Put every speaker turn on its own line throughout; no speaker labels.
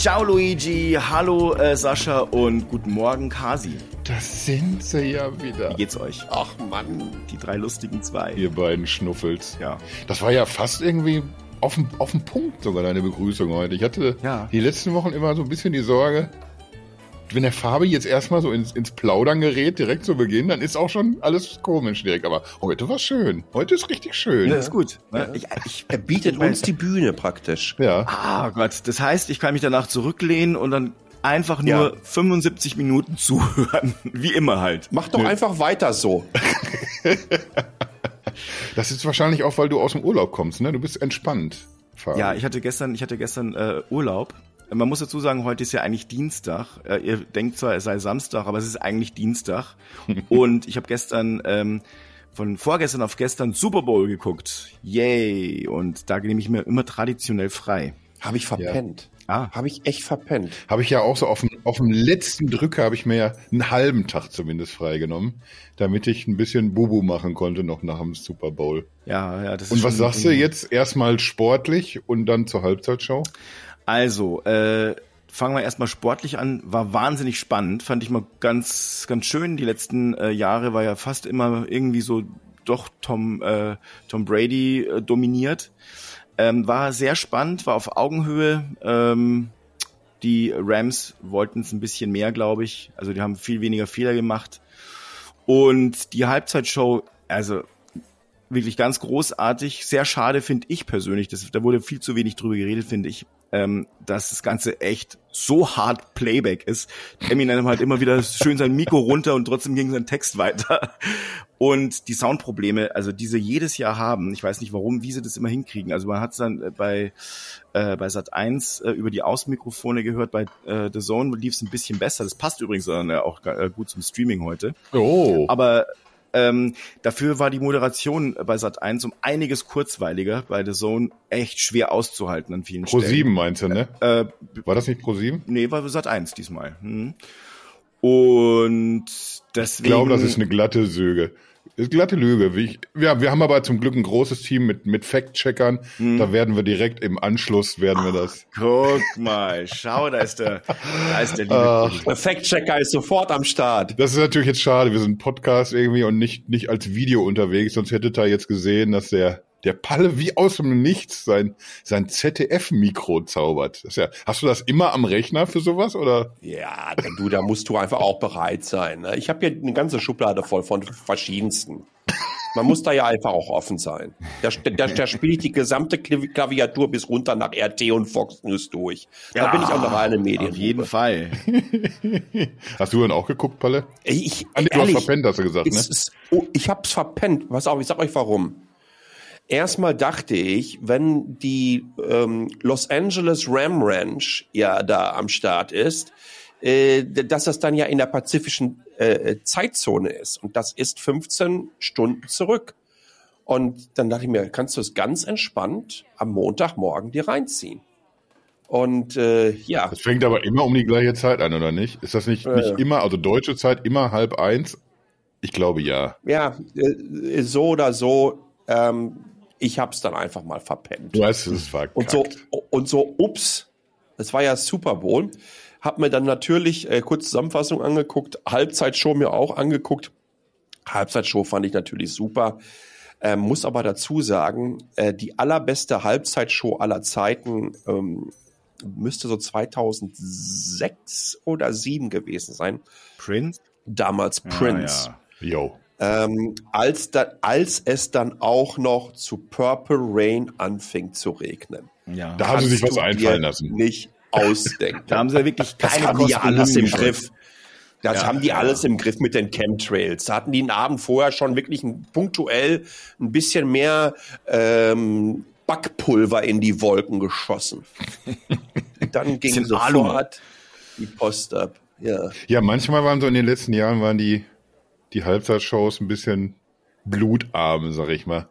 Ciao Luigi, hallo äh, Sascha und guten Morgen Kasi.
Das sind sie ja wieder.
Wie geht's euch?
Ach Mann.
Die drei lustigen zwei.
Ihr beiden Schnuffels.
Ja.
Das war ja fast irgendwie auf dem Punkt sogar deine Begrüßung heute. Ich hatte
Ja.
die letzten Wochen immer so ein bisschen die Sorge, wenn der Fabi jetzt erstmal so ins, ins Plaudern gerät, direkt zu Beginn, dann ist auch schon alles komisch direkt. Aber heute war schön. Heute ist richtig schön.
Ja, ist gut. Ne? Ich, ich,
Er bietet uns die Bühne praktisch.
Ja.
ah Gott, das heißt, ich kann mich danach zurücklehnen und dann einfach nur
Ja.
75 Minuten zuhören. Wie immer halt.
Mach doch einfach weiter so.
Das ist wahrscheinlich auch, weil du aus dem Urlaub kommst, ne? Du bist entspannt. Fabi.
Ja, ich hatte gestern, ich hatte gestern äh, Urlaub. Man muss dazu sagen, heute ist ja eigentlich Dienstag. Äh, ihr denkt zwar, es sei Samstag, aber es ist eigentlich Dienstag. Und ich habe gestern ähm, von vorgestern auf gestern Super Bowl geguckt. Yay! Und da nehme ich mir immer traditionell frei.
Habe ich verpennt.
Ah.
Habe ich echt verpennt.
Habe ich ja auch so auf dem, auf dem letzten Drücker habe ich mir ja einen halben Tag zumindest freigenommen, damit ich ein bisschen Bubu machen konnte noch nach dem Super Bowl.
Ja, ja, das ist
Und was sagst du jetzt? Erstmal sportlich und dann zur Halbzeitshow?
Also, äh, fangen wir erstmal sportlich an. War wahnsinnig spannend, fand ich mal ganz, ganz schön. Die letzten äh, Jahre war ja fast immer irgendwie so doch Tom, äh, Tom Brady äh, dominiert. Ähm, war sehr spannend, war auf Augenhöhe. Ähm, die Rams wollten es ein bisschen mehr, glaube ich. Also die haben viel weniger Fehler gemacht. Und die Halbzeitshow, also wirklich ganz großartig. Sehr schade finde ich persönlich, das, da wurde viel zu wenig drüber geredet, finde ich, ähm, dass das Ganze echt so hart Playback ist. Eminem hat immer wieder schön sein Mikro runter und trotzdem ging sein Text weiter. Und die Soundprobleme, also diese jedes Jahr haben, ich weiß nicht warum, wie sie das immer hinkriegen. Also man hat es dann äh, bei, äh, bei Sat 1 äh, über die Außenmikrofone gehört, bei äh, The Zone lief es ein bisschen besser. Das passt übrigens dann äh, auch äh, gut zum Streaming heute.
Oh.
Aber ähm, dafür war die Moderation bei Sat 1 um einiges kurzweiliger, bei The Zone echt schwer auszuhalten an vielen
Pro
Stellen.
7 meinst du, ne?
Äh,
War das nicht Pro 7?
nee, war Sat 1 diesmal. Hm. Und deswegen.
Ich glaube, das ist eine glatte Söge. Ist glatte Lüge. Wie ich, ja, wir haben aber zum Glück ein großes Team mit, mit Fact-Checkern.
Hm.
Da werden wir direkt im Anschluss, werden wir das.
Guck mal, schau, da ist der, da ist der liebe
Ach.
Der Fact-Checker ist sofort am Start.
Das ist natürlich jetzt schade. Wir sind Podcast irgendwie und nicht, nicht als Video unterwegs. Sonst hättet ihr jetzt gesehen, dass der, der Palle wie aus dem Nichts sein, sein ZDF-Mikro zaubert. Das ist ja, hast du das immer am Rechner für sowas oder?
Ja, du, da musst du einfach auch bereit sein. Ne? Ich habe hier eine ganze Schublade voll von verschiedensten. Man muss da ja einfach auch offen sein. Da, da, da spiele ich die gesamte Klavi- Klaviatur bis runter nach RT und Fox News durch. Da bin ich auch eine reine Medien.
Auf jeden Fall.
Hast du dann auch geguckt, Palle?
Ich,
Ah, nee, du hast
ehrlich,
verpennt, hast du gesagt, ne?
es ist, oh, ich hab's verpennt. Pass auf, ich sag euch warum. Erstmal dachte ich, wenn die ähm, Los Angeles Ram Ranch ja da am Start ist, äh, dass das dann ja in der pazifischen äh, Zeitzone ist. Und das ist 15 Stunden zurück. Und dann dachte ich mir, kannst du es ganz entspannt am Montagmorgen dir reinziehen. Und äh, ja,
Das fängt aber immer um die gleiche Zeit an, oder nicht? Ist das nicht,
Ja,
nicht immer, also deutsche Zeit immer halb eins? Ich glaube ja.
ja, äh, so oder so, ähm, ich hab's dann einfach mal verpennt.
Du weißt, es ist verkackt.
Und so, und so, ups, das war ja Super Bowl. Hab mir dann natürlich äh, kurz Zusammenfassung angeguckt, Halbzeitshow mir auch angeguckt. Halbzeitshow fand ich natürlich super. Ähm, muss aber dazu sagen, äh, die allerbeste Halbzeitshow aller Zeiten ähm, müsste so 2006 oder 7 gewesen sein.
Prince?
Damals Prince.
Ja,
Yo.
Ähm, als, da, als es dann auch noch zu Purple Rain anfing zu regnen.
ja.
Da haben sie sich was einfallen lassen.
Nicht ausdenken.
Da haben sie ja wirklich
Das
keine
haben die alles im. Griff. Das
Ja,
haben die
ja.
alles im Griff mit den Chemtrails. Da hatten die einen Abend vorher schon wirklich ein, punktuell ein bisschen mehr ähm, Backpulver in die Wolken geschossen. Dann ging
Bisschen Alu.
sofort die Post ab. Ja.
Ja, manchmal waren so in den letzten Jahren waren die, die Halbzeitshows ein bisschen blutarm, sag ich mal.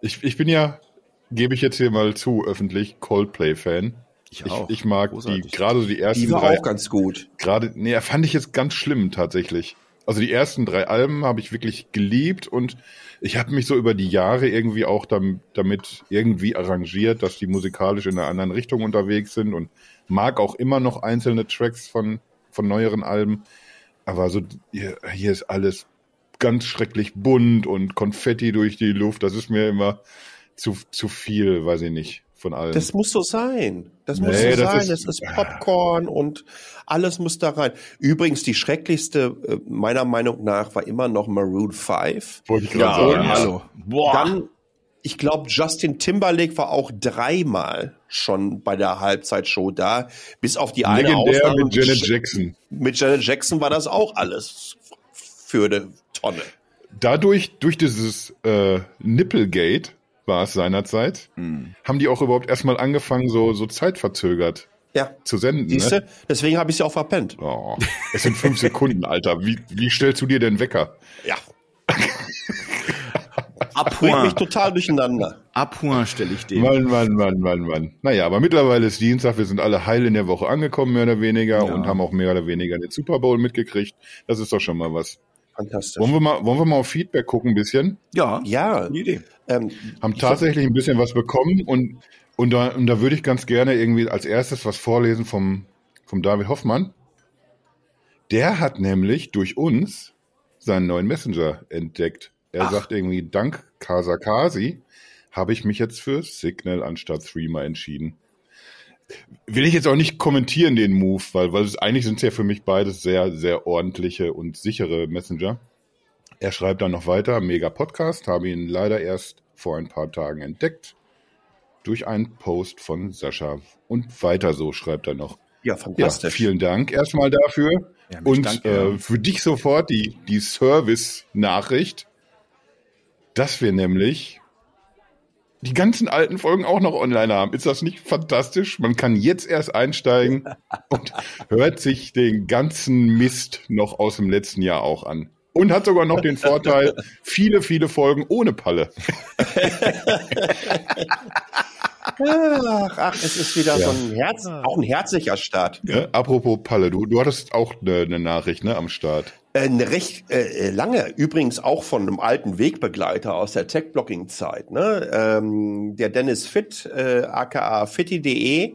Ich, ich bin ja, gebe ich jetzt hier mal zu, öffentlich Coldplay-Fan.
Ich
Ich,
auch.
ich mag
Großartig.
die, gerade so die ersten
Die war
drei,
auch ganz gut.
gerade, nee, fand ich jetzt ganz schlimm tatsächlich. Also die ersten drei Alben habe ich wirklich geliebt und ich habe mich so über die Jahre irgendwie auch damit irgendwie arrangiert, dass die musikalisch in einer anderen Richtung unterwegs sind und mag auch immer noch einzelne Tracks von, von neueren Alben. Aber so, hier, hier ist alles ganz schrecklich bunt und Konfetti durch die Luft. Das ist mir immer zu, zu viel, weiß ich nicht von allem.
Das muss so sein. Das muss nee, so das sein. Ist, es ist Popcorn und alles muss da rein. Übrigens, die schrecklichste, äh, meiner Meinung nach, war immer noch Maroon 5.
Wollte ich gerade ja, sagen.
Also, Boah. Dann, ich glaube, Justin Timberlake war auch dreimal schon bei der Halbzeitshow da, bis auf die eine
Legendär Ausnahme. mit Janet Jackson.
Mit Janet Jackson war das auch alles für eine Tonne.
Dadurch, durch dieses äh, Nipplegate, war es seinerzeit, mhm. haben die auch überhaupt erstmal angefangen, so, so zeitverzögert ja. zu senden. Siehste,
ne? deswegen habe ich sie auch verpennt.
Oh, es sind fünf Sekunden, Alter. Wie, wie stellst du dir den Wecker?
Ja. Abhuhr. mich total durcheinander.
Abhuhr stelle ich den.
Mann, Mann, Mann, Mann, Mann. Naja, aber mittlerweile ist Dienstag, wir sind alle heil in der Woche angekommen, mehr oder weniger, ja. und haben auch mehr oder weniger den Super Bowl mitgekriegt. Das ist doch schon mal was.
Fantastisch.
Wollen wir mal, wollen wir mal auf Feedback gucken ein bisschen?
Ja, ja. Idee.
Ähm, haben tatsächlich ein bisschen was bekommen und, und, da, und da würde ich ganz gerne irgendwie als erstes was vorlesen vom, vom David Hoffmann. Der hat nämlich durch uns seinen neuen Messenger entdeckt. Er Ach. sagt irgendwie, dank Kasakasi habe ich mich jetzt für Signal anstatt Threema entschieden. Will ich jetzt auch nicht kommentieren, den Move, weil, weil es, eigentlich sind es ja für mich beides sehr, sehr ordentliche und sichere Messenger. Er schreibt dann noch weiter, mega Podcast, habe ihn leider erst vor ein paar Tagen entdeckt. Durch einen Post von Sascha. Und weiter so schreibt er noch.
Ja, fantastisch.
Ja, vielen Dank erstmal dafür. Ja, und danke, äh, für dich sofort die, die Service-Nachricht, dass wir nämlich die ganzen alten Folgen auch noch online haben. Ist das nicht fantastisch? Man kann jetzt erst einsteigen und hört sich den ganzen Mist noch aus dem letzten Jahr auch an. Und hat sogar noch den Vorteil, viele, viele Folgen ohne Palle.
Ach, ach, es ist wieder ja. so ein Herz, auch ein herzlicher Start.
Ja, apropos Palle, du, du hattest auch eine, eine Nachricht ne, am Start.
Äh, eine recht äh, lange, übrigens auch von einem alten Wegbegleiter aus der Tech-Blocking-Zeit. Ne? Ähm, der Dennis Fitt, äh, aka fitti.de,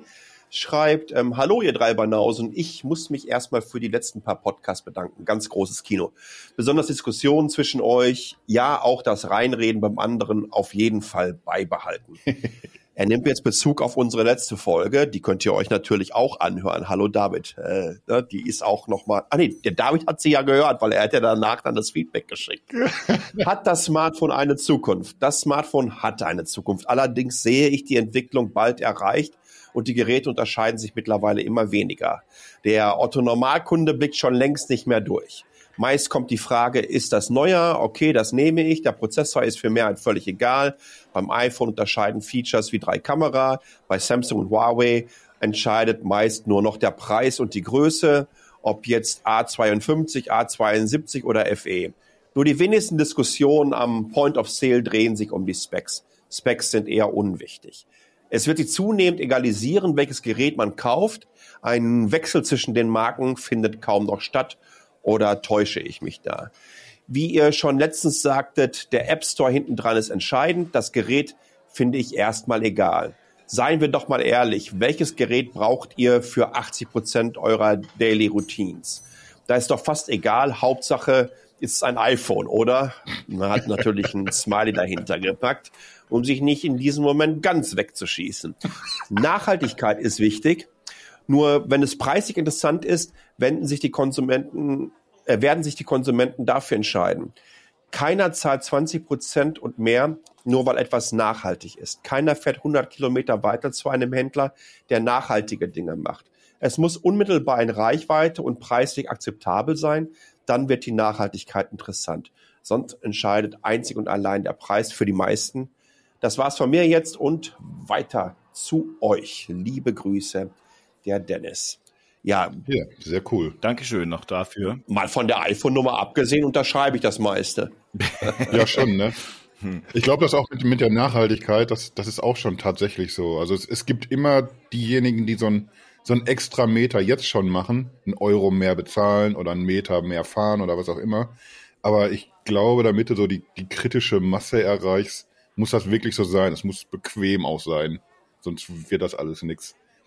schreibt, ähm, Hallo ihr drei Banausen, ich muss mich erstmal für die letzten paar Podcasts bedanken. Ganz großes Kino. Besonders Diskussionen zwischen euch, ja, auch das Reinreden beim anderen auf jeden Fall beibehalten. Er nimmt jetzt Bezug auf unsere letzte Folge. Die könnt ihr euch natürlich auch anhören. Hallo David. Äh, ne, die ist auch noch mal. Ah nee, der David hat sie ja gehört, weil er hat ja danach dann das Feedback geschickt. hat das Smartphone eine Zukunft? Das Smartphone hat eine Zukunft. Allerdings sehe ich die Entwicklung bald erreicht und die Geräte unterscheiden sich mittlerweile immer weniger. Der Otto Normalkunde blickt schon längst nicht mehr durch. Meist kommt die Frage, ist das neuer? Okay, das nehme ich. Der Prozessor ist für Mehrheit völlig egal. Beim iPhone unterscheiden Features wie drei Kamera. Bei Samsung und Huawei entscheidet meist nur noch der Preis und die Größe, ob jetzt A52, A72 oder FE. Nur die wenigsten Diskussionen am Point of Sale drehen sich um die Specs. Specs sind eher unwichtig. Es wird sich zunehmend egalisieren, welches Gerät man kauft. Ein Wechsel zwischen den Marken findet kaum noch statt oder täusche ich mich da? Wie ihr schon letztens sagtet, der App Store hinten dran ist entscheidend. Das Gerät finde ich erstmal egal. Seien wir doch mal ehrlich, welches Gerät braucht ihr für 80 Prozent eurer Daily Routines? Da ist doch fast egal. Hauptsache ist ein iPhone, oder? Man hat natürlich ein Smiley dahinter gepackt, um sich nicht in diesem Moment ganz wegzuschießen. Nachhaltigkeit ist wichtig. Nur wenn es preislich interessant ist, wenden sich die Konsumenten, äh, werden sich die Konsumenten dafür entscheiden. Keiner zahlt 20 Prozent und mehr, nur weil etwas nachhaltig ist. Keiner fährt 100 Kilometer weiter zu einem Händler, der nachhaltige Dinge macht. Es muss unmittelbar in Reichweite und preislich akzeptabel sein, dann wird die Nachhaltigkeit interessant. Sonst entscheidet einzig und allein der Preis für die meisten. Das war's von mir jetzt und weiter zu euch. Liebe Grüße, der Dennis.
Ja, ja, sehr cool.
Dankeschön noch dafür.
Mal von der iPhone-Nummer abgesehen unterschreibe ich das meiste.
ja, schon, ne? Ich glaube, das auch mit, mit, der Nachhaltigkeit, das, das ist auch schon tatsächlich so. Also es, es gibt immer diejenigen, die so ein, so einen extra Meter jetzt schon machen, einen Euro mehr bezahlen oder einen Meter mehr fahren oder was auch immer. Aber ich glaube, damit du so die, die kritische Masse erreichst, muss das wirklich so sein. Es muss bequem auch sein. Sonst wird das alles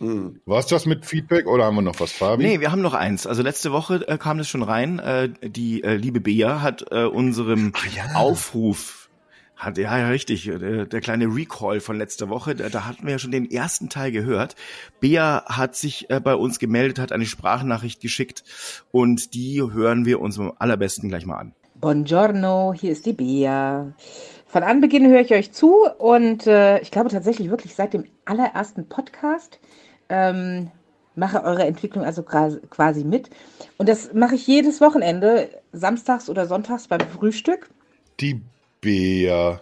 nix. Hm. War das mit Feedback oder haben wir noch was, Fabi?
Nee, wir haben noch eins. Also letzte Woche äh, kam das schon rein. Äh, die äh, liebe Bea hat äh, unserem ja. Aufruf hat, ja, ja, richtig. Der, der, kleine Recall von letzter Woche, da, da, hatten wir ja schon den ersten Teil gehört. Bea hat sich äh, bei uns gemeldet, hat eine Sprachnachricht geschickt und die hören wir uns am allerbesten gleich mal an.
Buongiorno, hier ist die Bea. Von Anbeginn höre ich euch zu und äh, ich glaube tatsächlich wirklich seit dem allerersten Podcast ähm, mache eure Entwicklung also quasi mit. Und das mache ich jedes Wochenende, samstags oder sonntags beim Frühstück.
Die Bea.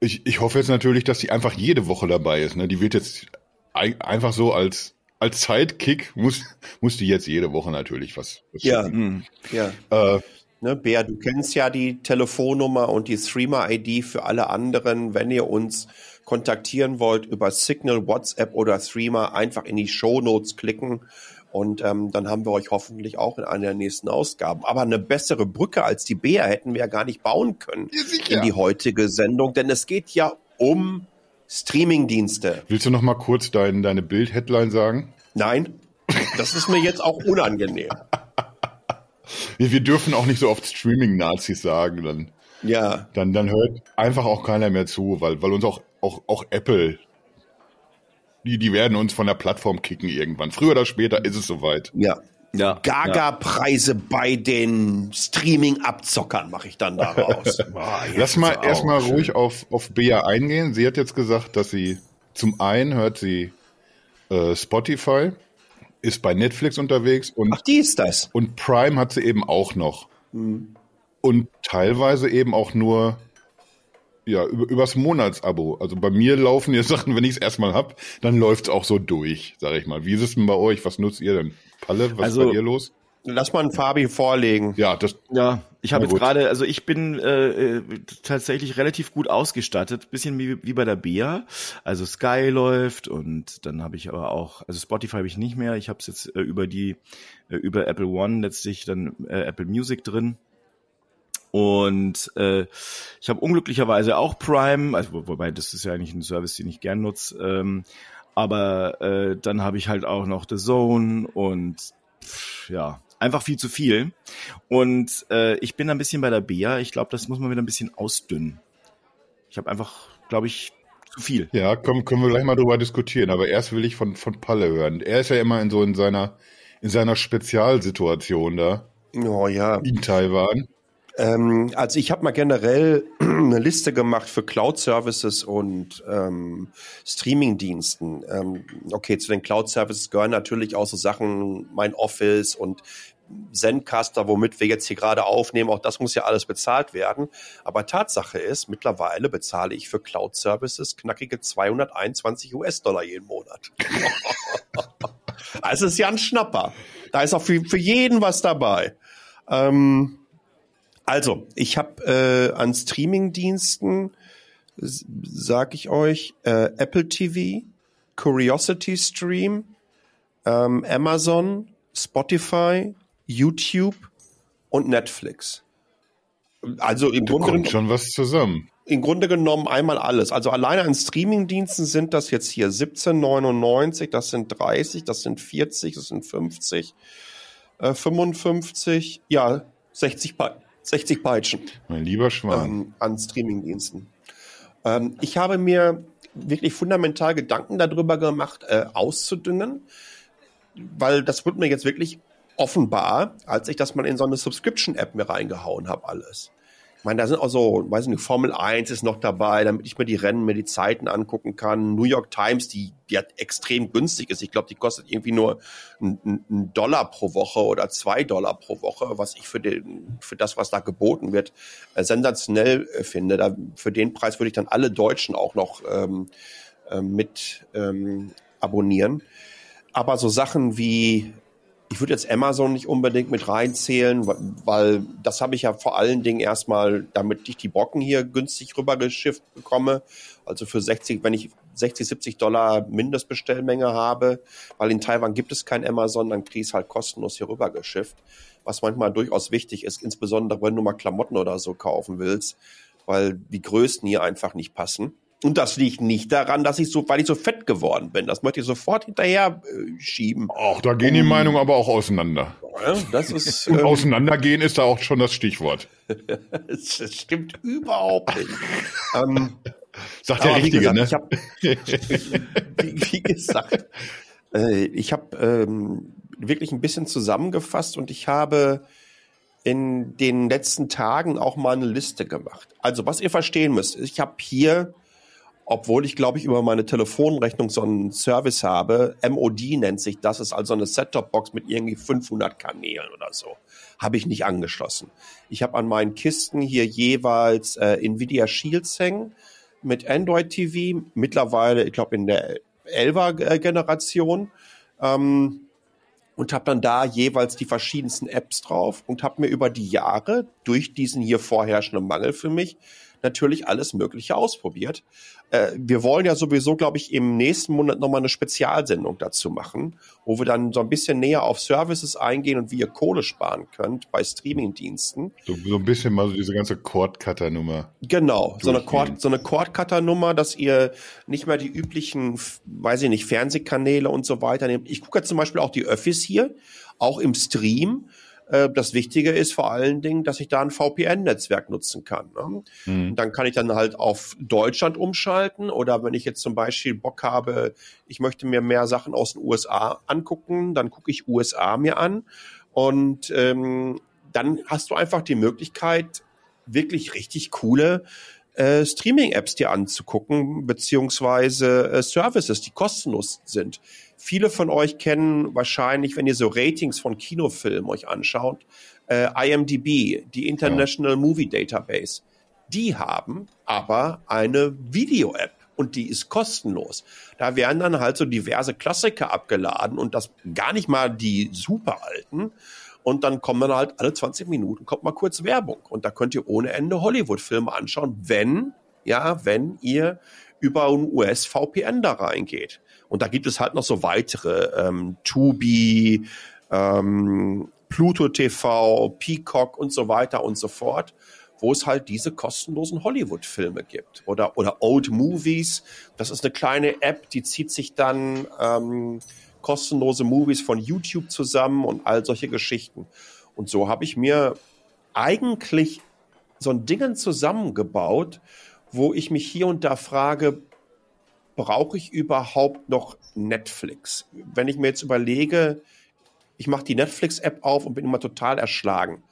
Ich, ich hoffe jetzt natürlich, dass sie einfach jede Woche dabei ist. Ne? Die wird jetzt ein, einfach so als, als Sidekick, muss, muss die jetzt jede Woche natürlich was, was
Ja, hm. ja. Äh, ne, Bea, du kennst ja die Telefonnummer und die Streamer-ID für alle anderen. Wenn ihr uns kontaktieren wollt über Signal, WhatsApp oder Streamer, einfach in die Show Notes klicken und ähm, dann haben wir euch hoffentlich auch in einer der nächsten Ausgaben. Aber eine bessere Brücke als die Bär hätten wir ja gar nicht bauen können ja, in die heutige Sendung, denn es geht ja um Streamingdienste.
Willst du noch mal kurz dein, deine Bild-Headline sagen?
Nein, das ist mir jetzt auch unangenehm.
wir, wir dürfen auch nicht so oft Streaming-Nazis sagen, dann. Ja. Dann, dann hört einfach auch keiner mehr zu, weil, weil uns auch, auch, auch Apple die, die werden uns von der Plattform kicken irgendwann. Früher oder später ist es soweit.
Ja. Ja, Gaga-Preise ja. bei den Streaming-Abzockern mache ich dann daraus.
Boah, Lass mal erstmal ruhig auf, auf Bea eingehen. Sie hat jetzt gesagt, dass sie zum einen hört sie äh, Spotify, ist bei Netflix unterwegs und.
Ach, die ist das.
Und Prime hat sie eben auch noch. Mhm. Und teilweise eben auch nur ja, über, übers Monatsabo. Also bei mir laufen jetzt Sachen, wenn ich es erstmal hab, dann läuft's auch so durch, sag ich mal. Wie ist es denn bei euch? Was nutzt ihr denn? Palle, was also, ist bei dir los?
Lass mal einen Fabi vorlegen.
Ja, das. Ja, ich habe jetzt gerade, also ich bin äh, äh, tatsächlich relativ gut ausgestattet, bisschen wie, wie bei der Bea. Also Sky läuft und dann habe ich aber auch, also Spotify habe ich nicht mehr. Ich habe es jetzt äh, über die äh, über Apple One letztlich dann äh, Apple Music drin. Und äh, ich habe unglücklicherweise auch Prime, also wobei das ist ja eigentlich ein Service, den ich gern nutze. Ähm, aber äh, dann habe ich halt auch noch The Zone und pff, ja, einfach viel zu viel. Und äh, ich bin ein bisschen bei der Bea. Ich glaube, das muss man wieder ein bisschen ausdünnen. Ich habe einfach, glaube ich, zu viel.
Ja, komm, können wir gleich mal drüber diskutieren. Aber erst will ich von, von Palle hören. Er ist ja immer in so in seiner, in seiner Spezialsituation da.
Oh ja.
In Taiwan.
Ähm, also ich habe mal generell eine Liste gemacht für Cloud-Services und ähm, Streaming-Diensten. Ähm, okay, zu den Cloud-Services gehören natürlich auch so Sachen, mein Office und Zencaster, womit wir jetzt hier gerade aufnehmen, auch das muss ja alles bezahlt werden. Aber Tatsache ist, mittlerweile bezahle ich für Cloud-Services knackige 221 US-Dollar jeden Monat. also ist ja ein Schnapper. Da ist auch für, für jeden was dabei. Ähm, also, ich habe äh, an Streaming-Diensten, sag ich euch, äh, Apple TV, Curiosity Stream, ähm, Amazon, Spotify, YouTube und Netflix.
Also im Grunde kommt schon was zusammen.
Im Grunde genommen einmal alles. Also alleine an Streamingdiensten sind das jetzt hier 17,99, das sind 30, das sind 40, das sind 50, äh, 55, ja 60 Pack. 60 Peitschen.
Mein lieber Schwan. Ähm,
an Streamingdiensten. Ähm, ich habe mir wirklich fundamental Gedanken darüber gemacht, äh, auszudünnen, weil das wird mir jetzt wirklich offenbar, als ich das mal in so eine Subscription-App mir reingehauen habe, alles. Meine, da sind auch so, weiß ich nicht, Formel 1 ist noch dabei, damit ich mir die Rennen, mir die Zeiten angucken kann. New York Times, die, die hat extrem günstig ist. Ich glaube, die kostet irgendwie nur einen Dollar pro Woche oder zwei Dollar pro Woche, was ich für, den, für das, was da geboten wird, äh, sensationell äh, finde. Da, für den Preis würde ich dann alle Deutschen auch noch ähm, äh, mit ähm, abonnieren. Aber so Sachen wie ich würde jetzt Amazon nicht unbedingt mit reinzählen, weil das habe ich ja vor allen Dingen erstmal, damit ich die Brocken hier günstig rübergeschifft bekomme. Also für 60, wenn ich 60, 70 Dollar Mindestbestellmenge habe, weil in Taiwan gibt es kein Amazon, dann kriege ich es halt kostenlos hier rübergeschifft. Was manchmal durchaus wichtig ist, insbesondere wenn du mal Klamotten oder so kaufen willst, weil die Größen hier einfach nicht passen. Und das liegt nicht daran, dass ich so, weil ich so fett geworden bin. Das möchte ich sofort hinterher äh, schieben.
Ach, da gehen die Meinungen aber auch auseinander.
Ja, das ist,
Und
ähm,
auseinandergehen ist da auch schon das Stichwort.
das stimmt überhaupt nicht. ähm,
Sagt der Richtige,
gesagt,
ne?
ich hab, wie, wie gesagt, äh, ich habe ähm, wirklich ein bisschen zusammengefasst und ich habe in den letzten Tagen auch mal eine Liste gemacht. Also was ihr verstehen müsst, ich habe hier obwohl ich, glaube ich, über meine Telefonrechnung so einen Service habe. MOD nennt sich das, ist also eine Set-Top-Box mit irgendwie 500 Kanälen oder so. Habe ich nicht angeschlossen. Ich habe an meinen Kisten hier jeweils äh, Nvidia Shields hängen mit Android TV, mittlerweile, ich glaube, in der 11er Generation. Ähm, und habe dann da jeweils die verschiedensten Apps drauf und habe mir über die Jahre durch diesen hier vorherrschenden Mangel für mich natürlich alles Mögliche ausprobiert. Äh, wir wollen ja sowieso, glaube ich, im nächsten Monat nochmal eine Spezialsendung dazu machen, wo wir dann so ein bisschen näher auf Services eingehen und wie ihr Kohle sparen könnt bei Streamingdiensten.
So, so ein bisschen mal so diese ganze Cord-Cutter-Nummer.
Genau, so eine. Cord, so eine Cord-Cutter-Nummer, dass ihr nicht mehr die üblichen, weiß ich nicht, Fernsehkanäle und so weiter nehmt. Ich gucke jetzt zum Beispiel auch die Öffis hier, auch im Stream. Äh, Das Wichtige ist vor allen Dingen, dass ich da ein VPN-Netzwerk nutzen kann. Ne?
Mhm.
Dann kann ich dann halt auf Deutschland umschalten oder wenn ich jetzt zum Beispiel Bock habe, ich möchte mir mehr Sachen aus den USA angucken, dann gucke ich USA mir an und ähm, dann hast du einfach die Möglichkeit, wirklich richtig coole äh, Streaming-Apps dir anzugucken, beziehungsweise äh, Services, die kostenlos sind. Viele von euch kennen wahrscheinlich, wenn ihr so Ratings von Kinofilmen euch anschaut, äh, IMDb, die International Movie Database. Die haben aber eine Video-App und die ist kostenlos. Da werden dann halt so diverse Klassiker abgeladen und das gar nicht mal die super alten. Und dann kommen dann halt alle 20 Minuten kommt mal kurz Werbung und da könnt ihr ohne Ende Hollywood-Filme anschauen, wenn, ja, wenn ihr über ein US-VPN da reingeht. Und da gibt es halt noch so weitere, ähm, Tubi, ähm, Pluto TV, Peacock und so weiter und so fort, wo es halt diese kostenlosen Hollywood-Filme gibt. Oder, oder Old Movies. Das ist eine kleine App, die zieht sich dann ähm, kostenlose Movies von YouTube zusammen und all solche Geschichten. Und so habe ich mir eigentlich so ein Dingen zusammengebaut, wo ich mich hier und da frage, brauche ich überhaupt noch Netflix? Wenn ich mir jetzt überlege, ich mache die Netflix-App auf und bin immer total erschlagen.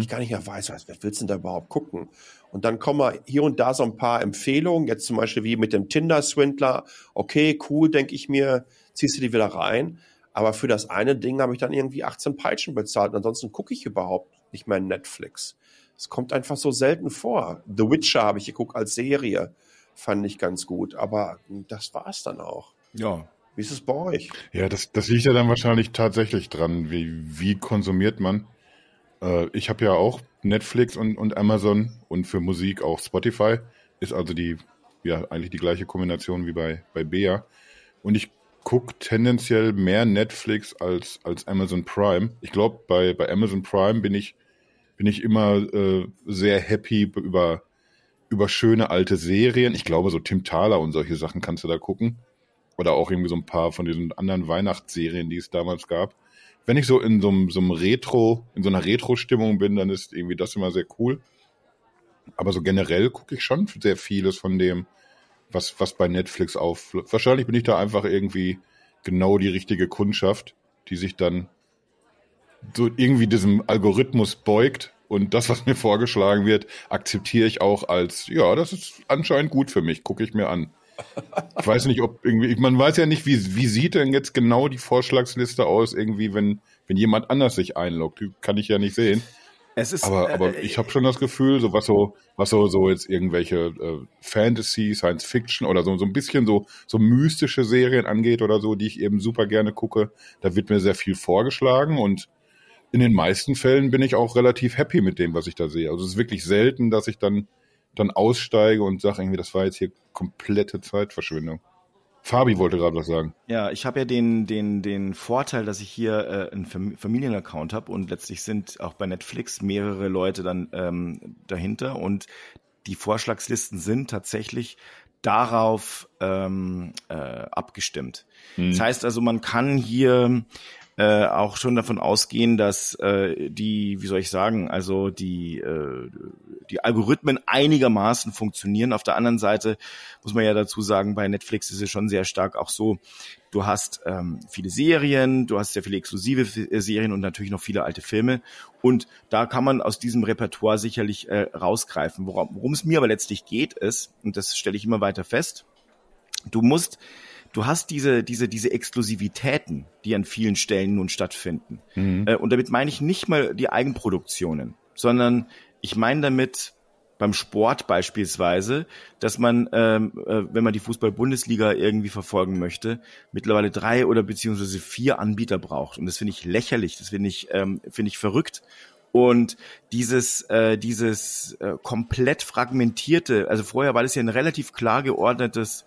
Ich gar nicht mehr weiß, was, willst du denn da überhaupt gucken? Und dann kommen mal hier und da so ein paar Empfehlungen, jetzt zum Beispiel wie mit dem Tinder-Swindler. Okay, cool, denke ich mir, ziehst du die wieder rein. Aber für das eine Ding habe ich dann irgendwie 18 Peitschen bezahlt. Und ansonsten gucke ich überhaupt nicht mehr Netflix. Es kommt einfach so selten vor. The Witcher habe ich geguckt als Serie. Fand ich ganz gut. Aber das war's dann auch.
Ja.
Wie ist es bei euch?
Ja, das, das liegt ja dann wahrscheinlich tatsächlich dran, wie, wie konsumiert man. Äh, ich habe ja auch Netflix und, und Amazon und für Musik auch Spotify. Ist also die, ja, eigentlich die gleiche Kombination wie bei, bei Bea. Und ich gucke tendenziell mehr Netflix als, als Amazon Prime. Ich glaube, bei, bei Amazon Prime bin ich, bin ich immer äh, sehr happy über, über schöne alte Serien. Ich glaube, so Tim Thaler und solche Sachen kannst du da gucken. Oder auch irgendwie so ein paar von diesen anderen Weihnachtsserien, die es damals gab. Wenn ich so in so einem, so einem Retro, in so einer Retro-Stimmung bin, dann ist irgendwie das immer sehr cool. Aber so generell gucke ich schon sehr vieles von dem, was, was bei Netflix auf. Wahrscheinlich bin ich da einfach irgendwie genau die richtige Kundschaft, die sich dann so irgendwie diesem Algorithmus beugt und das, was mir vorgeschlagen wird, akzeptiere ich auch als, ja, das ist anscheinend gut für mich, gucke ich mir an. Ich weiß nicht, ob irgendwie, man weiß ja nicht, wie, wie sieht denn jetzt genau die Vorschlagsliste aus, irgendwie, wenn, wenn jemand anders sich einloggt. Kann ich ja nicht sehen.
Es ist,
aber, aber
äh,
ich habe schon das Gefühl, so was so, was so, so jetzt irgendwelche äh, Fantasy, Science Fiction oder so, so ein bisschen so, so mystische Serien angeht oder so, die ich eben super gerne gucke, da wird mir sehr viel vorgeschlagen und in den meisten Fällen bin ich auch relativ happy mit dem, was ich da sehe. Also es ist wirklich selten, dass ich dann, dann aussteige und sage irgendwie, das war jetzt hier komplette Zeitverschwendung. Fabi wollte gerade was sagen.
Ja, ich habe ja den, den, den Vorteil, dass ich hier äh, einen Fam Familienaccount habe und letztlich sind auch bei Netflix mehrere Leute dann ähm, dahinter und die Vorschlagslisten sind tatsächlich darauf ähm, äh, abgestimmt.
Hm.
Das heißt also, man kann hier äh, auch schon davon ausgehen, dass äh, die, wie soll ich sagen, also die, äh, die Algorithmen einigermaßen funktionieren. Auf der anderen Seite muss man ja dazu sagen, bei Netflix ist es schon sehr stark auch so, du hast ähm, viele Serien, du hast sehr viele exklusive äh, Serien und natürlich noch viele alte Filme. Und da kann man aus diesem Repertoire sicherlich äh, rausgreifen. Worum es mir aber letztlich geht, ist, und das stelle ich immer weiter fest, du musst du hast diese, diese, diese Exklusivitäten, die an vielen Stellen nun stattfinden. Mhm. Äh, und damit meine ich nicht mal die Eigenproduktionen, sondern ich meine damit beim Sport beispielsweise, dass man, ähm, äh, wenn man die Fußball-Bundesliga irgendwie verfolgen möchte, mittlerweile drei oder beziehungsweise vier Anbieter braucht. Und das finde ich lächerlich, das finde ich, ähm, finde ich verrückt. Und dieses, äh, dieses äh, komplett fragmentierte, also vorher war das ja ein relativ klar geordnetes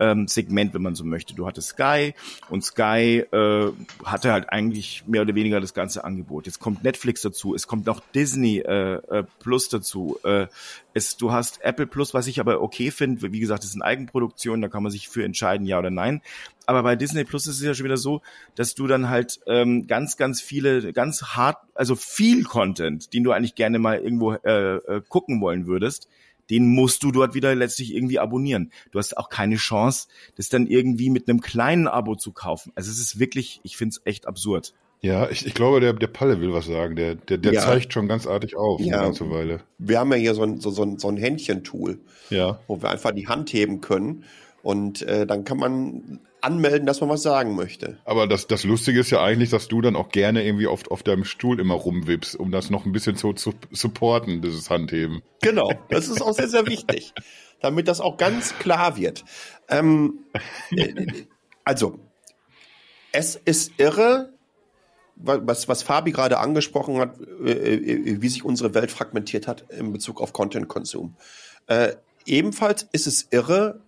ähm, Segment, wenn man so möchte. Du hattest Sky und Sky äh, hatte halt eigentlich mehr oder weniger das ganze Angebot. Jetzt kommt Netflix dazu, es kommt noch Disney äh, äh, Plus dazu. Äh, es, du hast Apple Plus, was ich aber okay finde. Wie gesagt, das sind Eigenproduktionen, da kann man sich für entscheiden, ja oder nein. Aber bei Disney Plus ist es ja schon wieder so, dass du dann halt ähm, ganz, ganz viele, ganz hart, also viel Content, den du eigentlich gerne mal irgendwo äh, äh, gucken wollen würdest, den musst du dort wieder letztlich irgendwie abonnieren. Du hast auch keine Chance, das dann irgendwie mit einem kleinen Abo zu kaufen. Also es ist wirklich, ich finde es echt absurd.
Ja, ich, ich glaube, der, der Palle will was sagen. Der, der, der ja. zeigt schon ganz artig auf ja. eine ganze Weile.
Wir haben ja hier so ein, so, so ein, so ein Händchen-Tool,
ja.
wo wir einfach die Hand heben können. Und äh, dann kann man anmelden, dass man was sagen möchte.
Aber das, das Lustige ist ja eigentlich, dass du dann auch gerne irgendwie oft auf deinem Stuhl immer rumwippst, um das noch ein bisschen zu, zu supporten, dieses Handheben.
Genau, das ist auch sehr, sehr wichtig, damit das auch ganz klar wird. Ähm, äh, also, es ist irre, was, was Fabi gerade angesprochen hat, äh, äh, wie sich unsere Welt fragmentiert hat in Bezug auf Content-Konsum. Äh, ebenfalls ist es irre,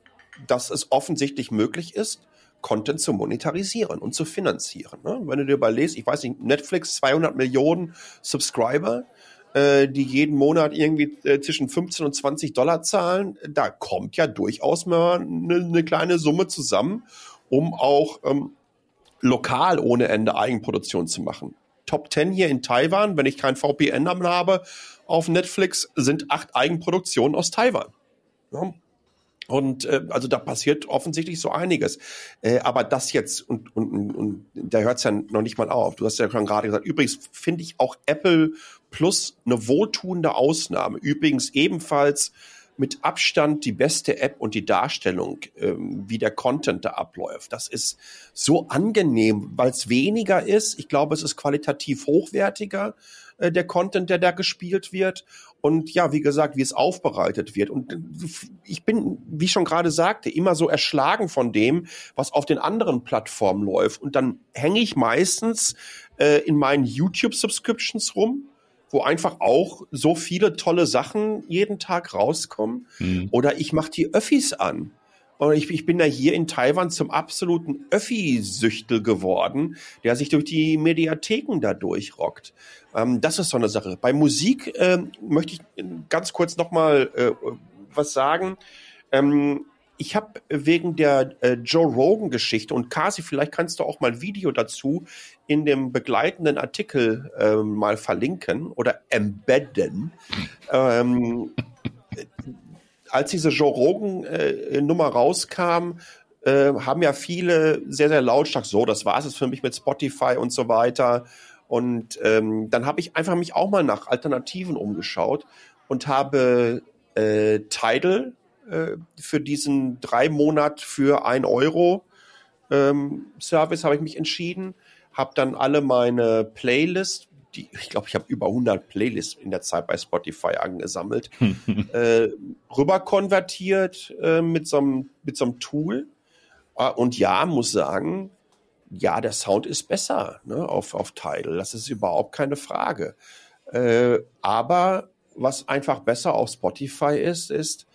dass es offensichtlich möglich ist, Content zu monetarisieren und zu finanzieren. Ne? Wenn du dir überlegst, ich weiß nicht, Netflix 200 Millionen Subscriber, äh, die jeden Monat irgendwie äh, zwischen 15 und 20 Dollar zahlen, da kommt ja durchaus mal eine, eine kleine Summe zusammen, um auch ähm, lokal ohne Ende Eigenproduktion zu machen. Top 10 hier in Taiwan, wenn ich kein VPN habe auf Netflix, sind acht Eigenproduktionen aus Taiwan. Ja, und äh, also da passiert offensichtlich so einiges. Äh, aber das jetzt, und, und, und, da hört es ja noch nicht mal auf. Du hast ja schon gerade gesagt, übrigens finde ich auch Apple Plus eine wohltuende Ausnahme. Übrigens ebenfalls mit Abstand die beste App und die Darstellung, ähm, wie der Content da abläuft. Das ist so angenehm, weil es weniger ist. Ich glaube, es ist qualitativ hochwertiger, äh, der Content, der da gespielt wird und ja, wie gesagt, wie es aufbereitet wird. Und ich bin, wie ich schon gerade sagte, immer so erschlagen von dem, was auf den anderen Plattformen läuft. Und dann hänge ich meistens äh, in meinen YouTube-Subscriptions rum, wo einfach auch so viele tolle Sachen jeden Tag rauskommen. Mhm. Oder ich mache die Öffis an. Und ich, ich bin da hier in Taiwan zum absoluten Öffi-Süchtel geworden, der sich durch die Mediatheken da durchrockt. Ähm, das ist so eine Sache. Bei Musik äh, möchte ich ganz kurz noch mal äh, was sagen. Ähm, ich habe wegen der äh, Joe Rogan-Geschichte und Kasi, vielleicht kannst du auch mal ein Video dazu in dem begleitenden Artikel äh, mal verlinken oder embedden. ähm, als diese Joe Rogan-Nummer äh, rauskam, äh, haben ja viele sehr, sehr lautstark so, das war es für mich mit Spotify und so weiter. Und ähm, dann habe ich einfach mich auch mal nach Alternativen umgeschaut und habe äh, Tidal äh, für diesen drei Monat für ein Euro ähm, Service habe ich mich entschieden, habe dann alle meine Playlist die, ich glaube, ich habe über 100 Playlists in der Zeit bei Spotify angesammelt, äh, rüber konvertiert äh, mit so einem mit so einem Tool. Äh, und ja, muss sagen, ja, der Sound ist besser ne, auf, auf Tidal. Das ist überhaupt keine Frage. Äh, aber was einfach besser auf Spotify ist, ist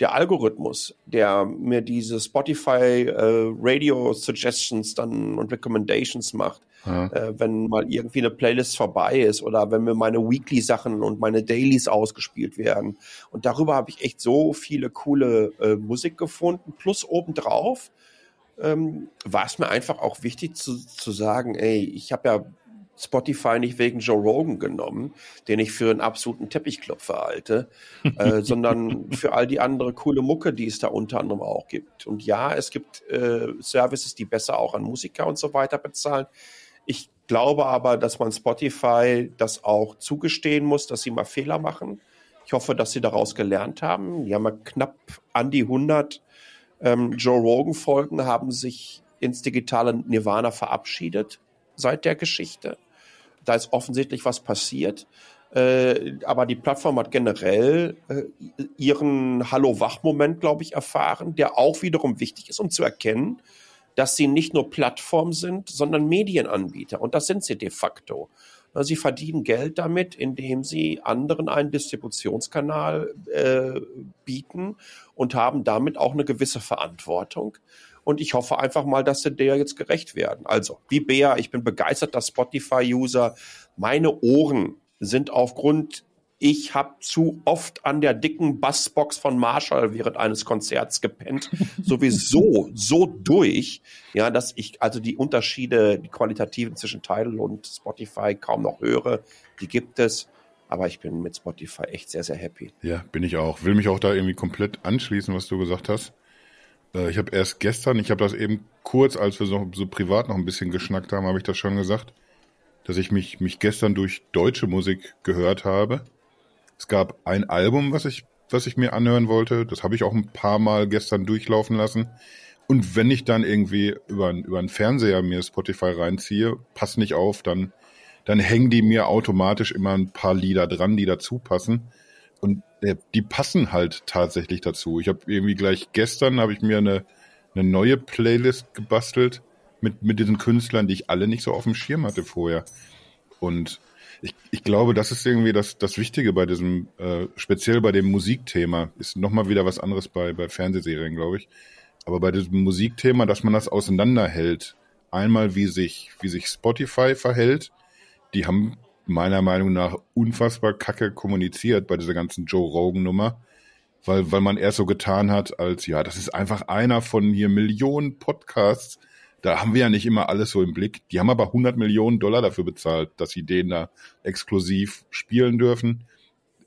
der Algorithmus, der mir diese Spotify äh, Radio Suggestions dann und Recommendations macht, ja. äh, wenn mal irgendwie eine Playlist vorbei ist oder wenn mir meine Weekly Sachen und meine Dailies ausgespielt werden. Und darüber habe ich echt so viele coole äh, Musik gefunden. Plus obendrauf ähm, war es mir einfach auch wichtig zu, zu sagen, ey, ich habe ja Spotify nicht wegen Joe Rogan genommen, den ich für einen absoluten Teppichklopfer halte, äh, sondern für all die andere coole Mucke, die es da unter anderem auch gibt. Und ja, es gibt äh, Services, die besser auch an Musiker und so weiter bezahlen. Ich glaube aber, dass man Spotify das auch zugestehen muss, dass sie mal Fehler machen. Ich hoffe, dass sie daraus gelernt haben. Die haben ja knapp an die 100 ähm, Joe Rogan-Folgen, haben sich ins digitale Nirvana verabschiedet seit der Geschichte. Da ist offensichtlich was passiert. Äh, aber die Plattform hat generell äh, ihren Hallo-Wach-Moment, glaube ich, erfahren, der auch wiederum wichtig ist, um zu erkennen, dass sie nicht nur Plattform sind, sondern Medienanbieter. Und das sind sie de facto. Sie verdienen Geld damit, indem sie anderen einen Distributionskanal äh, bieten und haben damit auch eine gewisse Verantwortung. Und ich hoffe einfach mal, dass sie der jetzt gerecht werden. Also, wie Bea, ich bin begeisterter Spotify-User. Meine Ohren sind aufgrund ich habe zu oft an der dicken Bassbox von Marshall während eines Konzerts gepennt, sowieso so durch, ja, dass ich also die Unterschiede, die qualitativen zwischen Tidal und Spotify kaum noch höre. Die gibt es, aber ich bin mit Spotify echt sehr sehr happy.
Ja, bin ich auch. Will mich auch da irgendwie komplett anschließen, was du gesagt hast. Äh, ich habe erst gestern, ich habe das eben kurz, als wir so, so privat noch ein bisschen geschnackt haben, habe ich das schon gesagt, dass ich mich, mich gestern durch deutsche Musik gehört habe. Es gab ein Album, was ich, was ich mir anhören wollte. Das habe ich auch ein paar Mal gestern durchlaufen lassen. Und wenn ich dann irgendwie über, über einen Fernseher mir Spotify reinziehe, pass nicht auf, dann, dann hängen die mir automatisch immer ein paar Lieder dran, die dazu passen. Und äh, die passen halt tatsächlich dazu. Ich habe irgendwie gleich gestern habe ich mir eine, eine neue Playlist gebastelt mit, mit diesen Künstlern, die ich alle nicht so auf dem Schirm hatte vorher. Und ich, ich glaube, das ist irgendwie das, das Wichtige bei diesem, äh, speziell bei dem Musikthema, ist nochmal wieder was anderes bei, bei Fernsehserien, glaube ich. Aber bei diesem Musikthema, dass man das auseinanderhält. Einmal, wie sich, wie sich Spotify verhält. Die haben meiner Meinung nach unfassbar kacke kommuniziert bei dieser ganzen Joe Rogan-Nummer. Weil, weil man erst so getan hat, als ja, das ist einfach einer von hier Millionen Podcasts, da haben wir ja nicht immer alles so im Blick. Die haben aber 100 Millionen Dollar dafür bezahlt, dass sie den da exklusiv spielen dürfen.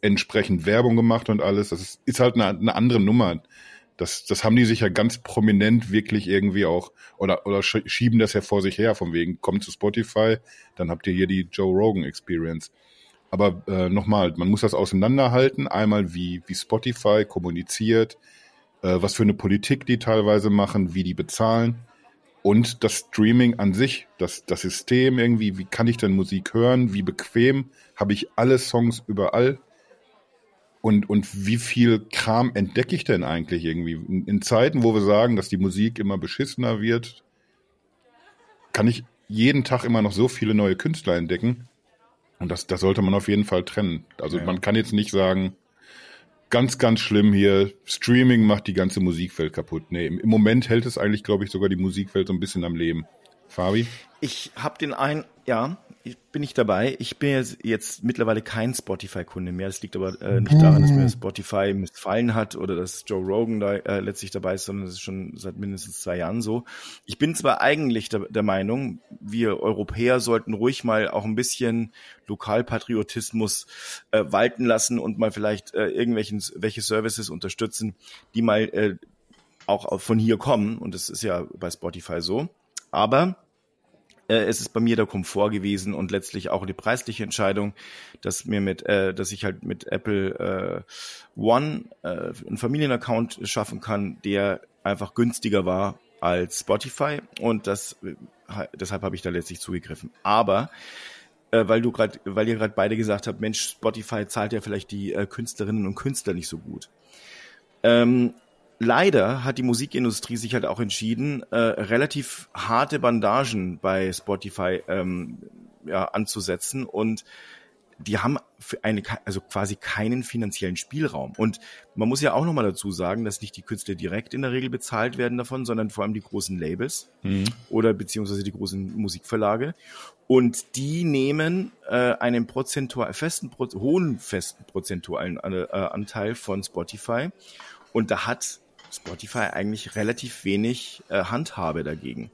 Entsprechend Werbung gemacht und alles. Das ist, ist halt eine, eine andere Nummer. Das, das haben die sich ja ganz prominent wirklich irgendwie auch, oder, oder schieben das ja vor sich her, von wegen, kommt zu Spotify, dann habt ihr hier die Joe Rogan Experience. Aber äh, nochmal, man muss das auseinanderhalten. Einmal, wie, wie Spotify kommuniziert, äh, was für eine Politik die teilweise machen, wie die bezahlen. Und das Streaming an sich, das, das System irgendwie, wie kann ich denn Musik hören, wie bequem, habe ich alle Songs überall und, und wie viel Kram entdecke ich denn eigentlich irgendwie? In, in Zeiten, wo wir sagen, dass die Musik immer beschissener wird, kann ich jeden Tag immer noch so viele neue Künstler entdecken. Und das, das sollte man auf jeden Fall trennen. Also ja. man kann jetzt nicht sagen, ganz, ganz schlimm hier. Streaming macht die ganze Musikwelt kaputt. Nee, im, Moment hält es eigentlich, glaube ich, sogar die Musikwelt so ein bisschen am Leben. Fabi?
Ich habe den einen, ja, bin ich dabei. Ich bin jetzt, jetzt mittlerweile kein Spotify-Kunde mehr. Das liegt aber äh, nicht daran, dass mir mhm. Spotify missfallen hat oder dass Joe Rogan da äh, letztlich dabei ist, sondern das ist schon seit mindestens zwei Jahren so. Ich bin zwar eigentlich der, der Meinung, wir Europäer sollten ruhig mal auch ein bisschen Lokalpatriotismus äh, walten lassen und mal vielleicht äh, irgendwelchen welche Services unterstützen, die mal äh, auch von hier kommen. Und das ist ja bei Spotify so. Aber äh, es ist bei mir der Komfort gewesen und letztlich auch die preisliche Entscheidung, dass mir mit, äh, dass ich halt mit Apple äh, One äh, einen Familienaccount schaffen kann, der einfach günstiger war als Spotify und das deshalb habe ich da letztlich zugegriffen. Aber äh, weil du gerade, weil ihr gerade beide gesagt habt, Mensch, Spotify zahlt ja vielleicht die äh, Künstlerinnen und Künstler nicht so gut. Ähm, leider hat die Musikindustrie sich halt auch entschieden, äh, relativ harte Bandagen bei Spotify ähm, ja, anzusetzen und die haben für eine, also quasi keinen finanziellen Spielraum. Und man muss ja auch nochmal dazu sagen, dass nicht die Künstler direkt in der Regel bezahlt werden davon, sondern vor allem die großen Labels mhm. oder beziehungsweise die großen Musikverlage. Und die nehmen äh, einen prozentual, festen, hohen festen prozentualen äh, Anteil von Spotify. Und da hat Spotify eigentlich relativ wenig äh, Handhabe dagegen.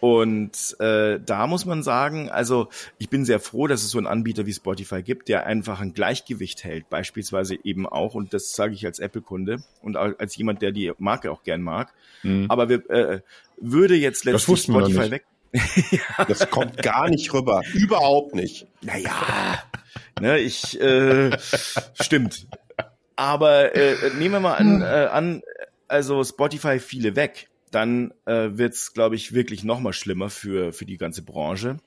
Und äh, da muss man sagen, also ich bin sehr froh, dass es so einen Anbieter wie Spotify gibt, der einfach ein Gleichgewicht hält, beispielsweise eben auch, und das sage ich als Apple-Kunde und als jemand, der die Marke auch gern mag. Mhm. Aber wir, äh, würde jetzt letztlich Spotify weg.
ja. Das kommt gar nicht rüber. Überhaupt nicht.
Naja, ne, ich äh, stimmt. Aber äh, nehmen wir mal an, äh, an, also Spotify fiele weg dann äh, wird es, glaube ich, wirklich noch mal schlimmer für, für die ganze Branche.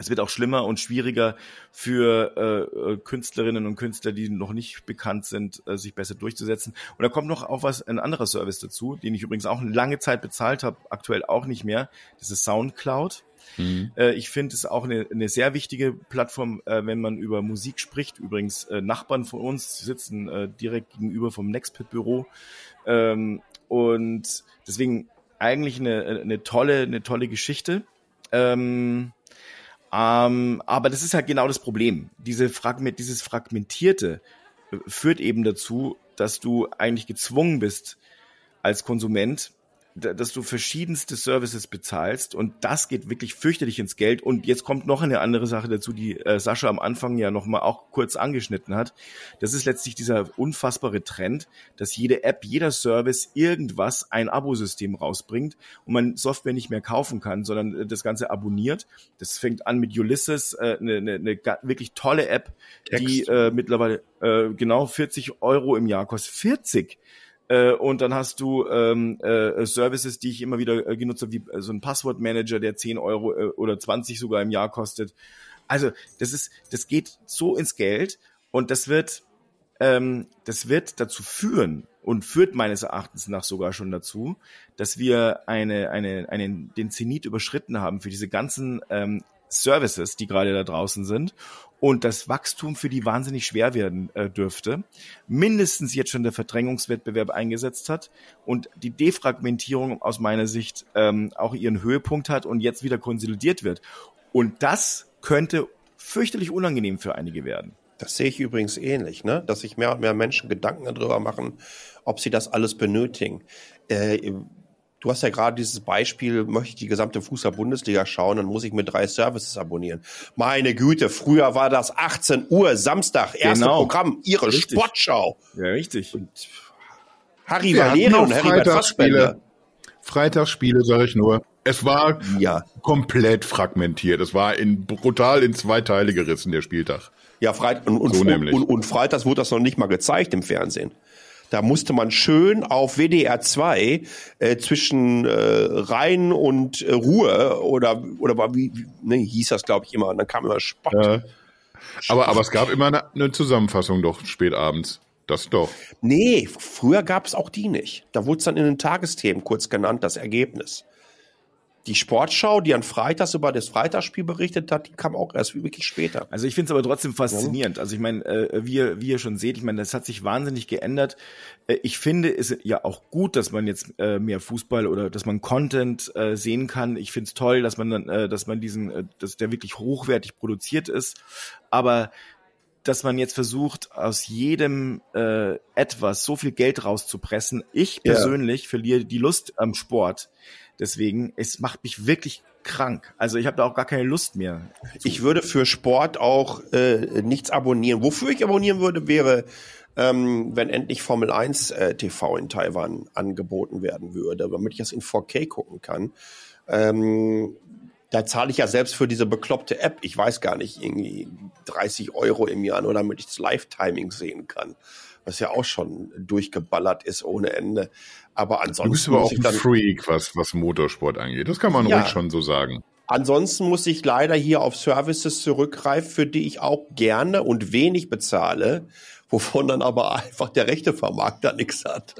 Es wird auch schlimmer und schwieriger für äh, äh, Künstlerinnen und Künstler, die noch nicht bekannt sind, äh, sich besser durchzusetzen. Und da kommt noch auch was ein anderer Service dazu, den ich übrigens auch lange Zeit bezahlt habe, aktuell auch nicht mehr. Das ist SoundCloud. Mhm. Äh, ich finde es auch eine, eine sehr wichtige Plattform, äh, wenn man über Musik spricht. Übrigens äh, Nachbarn von uns sitzen direkt gegenüber vom Nextpit Büro. Ähm, und deswegen eigentlich eine, eine tolle, eine tolle Geschichte. Ähm, ähm, aber das ist halt genau das Problem. Diese Fragment, dieses Fragmentierte führt eben dazu, dass du eigentlich gezwungen bist, als Konsument dass du verschiedenste Services bezahlst und das geht wirklich fürchterlich ins Geld. Und jetzt kommt noch eine andere Sache dazu, die äh, Sascha am Anfang ja nochmal auch kurz angeschnitten hat. Das ist letztlich dieser unfassbare Trend, dass jede App, jeder Service irgendwas, ein Abosystem rausbringt und man Software nicht mehr kaufen kann, sondern äh, das Ganze abonniert. Das fängt an mit Ulysses, äh, eine, eine, eine wirklich tolle App, Text. die äh, mittlerweile äh, genau 40 Euro im Jahr kostet. 40! Äh, und dann hast du ähm, äh, Services, die ich immer wieder äh, genutzt habe, wie äh, so ein Passwortmanager, der 10 Euro äh, oder 20 sogar im Jahr kostet. Also das ist, das geht so ins Geld und das wird, ähm, das wird dazu führen und führt meines Erachtens nach sogar schon dazu, dass wir eine, eine, einen, den Zenit überschritten haben für diese ganzen ähm, Services, die gerade da draußen sind und das Wachstum für die wahnsinnig schwer werden äh, dürfte, mindestens jetzt schon der Verdrängungswettbewerb eingesetzt hat und die Defragmentierung aus meiner Sicht ähm, auch ihren Höhepunkt hat und jetzt wieder konsolidiert wird. Und das könnte fürchterlich unangenehm für einige werden.
Das sehe ich übrigens ähnlich, ne? dass sich mehr und mehr Menschen Gedanken darüber machen, ob sie das alles benötigen. Äh, Du hast ja gerade dieses Beispiel, möchte ich die gesamte Fußball-Bundesliga schauen, dann muss ich mir drei Services abonnieren. Meine Güte, früher war das 18 Uhr, Samstag, erste genau. Programm, ihre richtig. Sportschau.
Ja, richtig. Und
Harry Valeri und Harry
Fassbender. Freitagsspiele, sage ich nur. Es war ja. komplett fragmentiert. Es war in, brutal in zwei Teile gerissen, der Spieltag.
Ja, Freit und, und, so und, und, und freitags wurde das noch nicht mal gezeigt im Fernsehen. Da musste man schön auf WDR 2 äh, zwischen äh, Rhein und äh, Ruhe oder oder war wie, wie ne, hieß das glaube ich immer. Und dann kam immer Spott. Ja.
Aber aber es gab immer eine, eine Zusammenfassung doch spätabends. Das doch.
Nee, früher gab es auch die nicht. Da wurde es dann in den Tagesthemen kurz genannt, das Ergebnis die Sportschau, die an Freitags über das Freitagsspiel berichtet hat, die kam auch erst wirklich später.
Also ich finde es aber trotzdem faszinierend. Also ich meine, äh, wie, ihr, wie ihr schon seht, ich meine, das hat sich wahnsinnig geändert. Äh, ich finde es ja auch gut, dass man jetzt äh, mehr Fußball oder dass man Content äh, sehen kann. Ich finde es toll, dass man dann, äh, dass man diesen, äh, dass der wirklich hochwertig produziert ist. Aber dass man jetzt versucht, aus jedem äh, etwas so viel Geld rauszupressen. Ich persönlich ja. verliere die Lust am Sport. Deswegen, es macht mich wirklich krank. Also ich habe da auch gar keine Lust mehr.
Ich würde für Sport auch äh, nichts abonnieren. Wofür ich abonnieren würde, wäre, ähm, wenn endlich Formel 1 äh, TV in Taiwan angeboten werden würde, damit ich das in 4K gucken kann. Ähm, da zahle ich ja selbst für diese bekloppte App, ich weiß gar nicht, irgendwie 30 Euro im Jahr, nur damit ich das Live-Timing sehen kann. Was ja auch schon durchgeballert ist ohne Ende. Aber ansonsten.
Du bist aber auch ein Freak, was, was Motorsport angeht. Das kann man ja, ruhig schon so sagen.
Ansonsten muss ich leider hier auf Services zurückgreifen, für die ich auch gerne und wenig bezahle, wovon dann aber einfach der Rechtevermarkter nichts hat.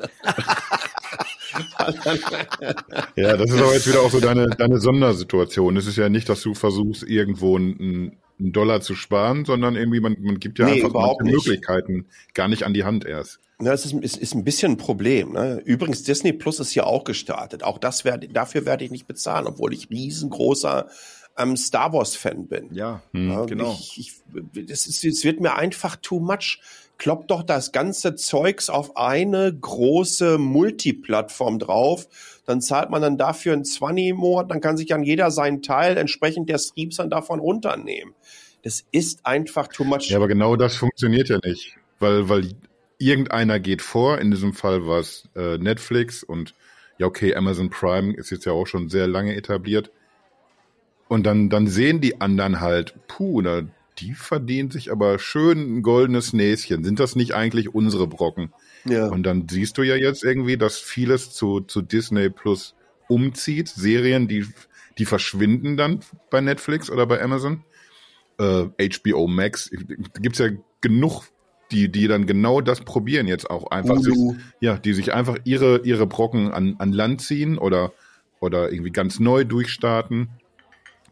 ja, das ist aber jetzt wieder auch so deine, deine Sondersituation. Es ist ja nicht, dass du versuchst, irgendwo einen, einen Dollar zu sparen, sondern irgendwie, man, man gibt ja nee, einfach manche Möglichkeiten gar nicht an die Hand erst.
Ja, es ist, ist, ist ein bisschen ein Problem. Ne? Übrigens, Disney Plus ist ja auch gestartet. Auch das werde, dafür werde ich nicht bezahlen, obwohl ich riesengroßer ähm, Star Wars Fan bin.
Ja, ja genau.
Ich, ich, das ist, es wird mir einfach too much kloppt doch das ganze Zeugs auf eine große Multiplattform drauf. Dann zahlt man dann dafür ein 20 im dann kann sich dann jeder seinen Teil entsprechend der Streams dann davon runternehmen. Das ist einfach too much.
Ja, aber genau das funktioniert ja nicht, weil, weil irgendeiner geht vor, in diesem Fall war es äh, Netflix und ja, okay, Amazon Prime ist jetzt ja auch schon sehr lange etabliert. Und dann, dann sehen die anderen halt, puh, da, die verdienen sich aber schön ein goldenes Näschen. Sind das nicht eigentlich unsere Brocken? Ja. Und dann siehst du ja jetzt irgendwie, dass vieles zu, zu Disney Plus umzieht. Serien, die, die verschwinden dann bei Netflix oder bei Amazon. Äh, HBO Max, gibt's ja genug, die, die dann genau das probieren jetzt auch einfach. Sich, ja, die sich einfach ihre, ihre Brocken an, an Land ziehen oder, oder irgendwie ganz neu durchstarten.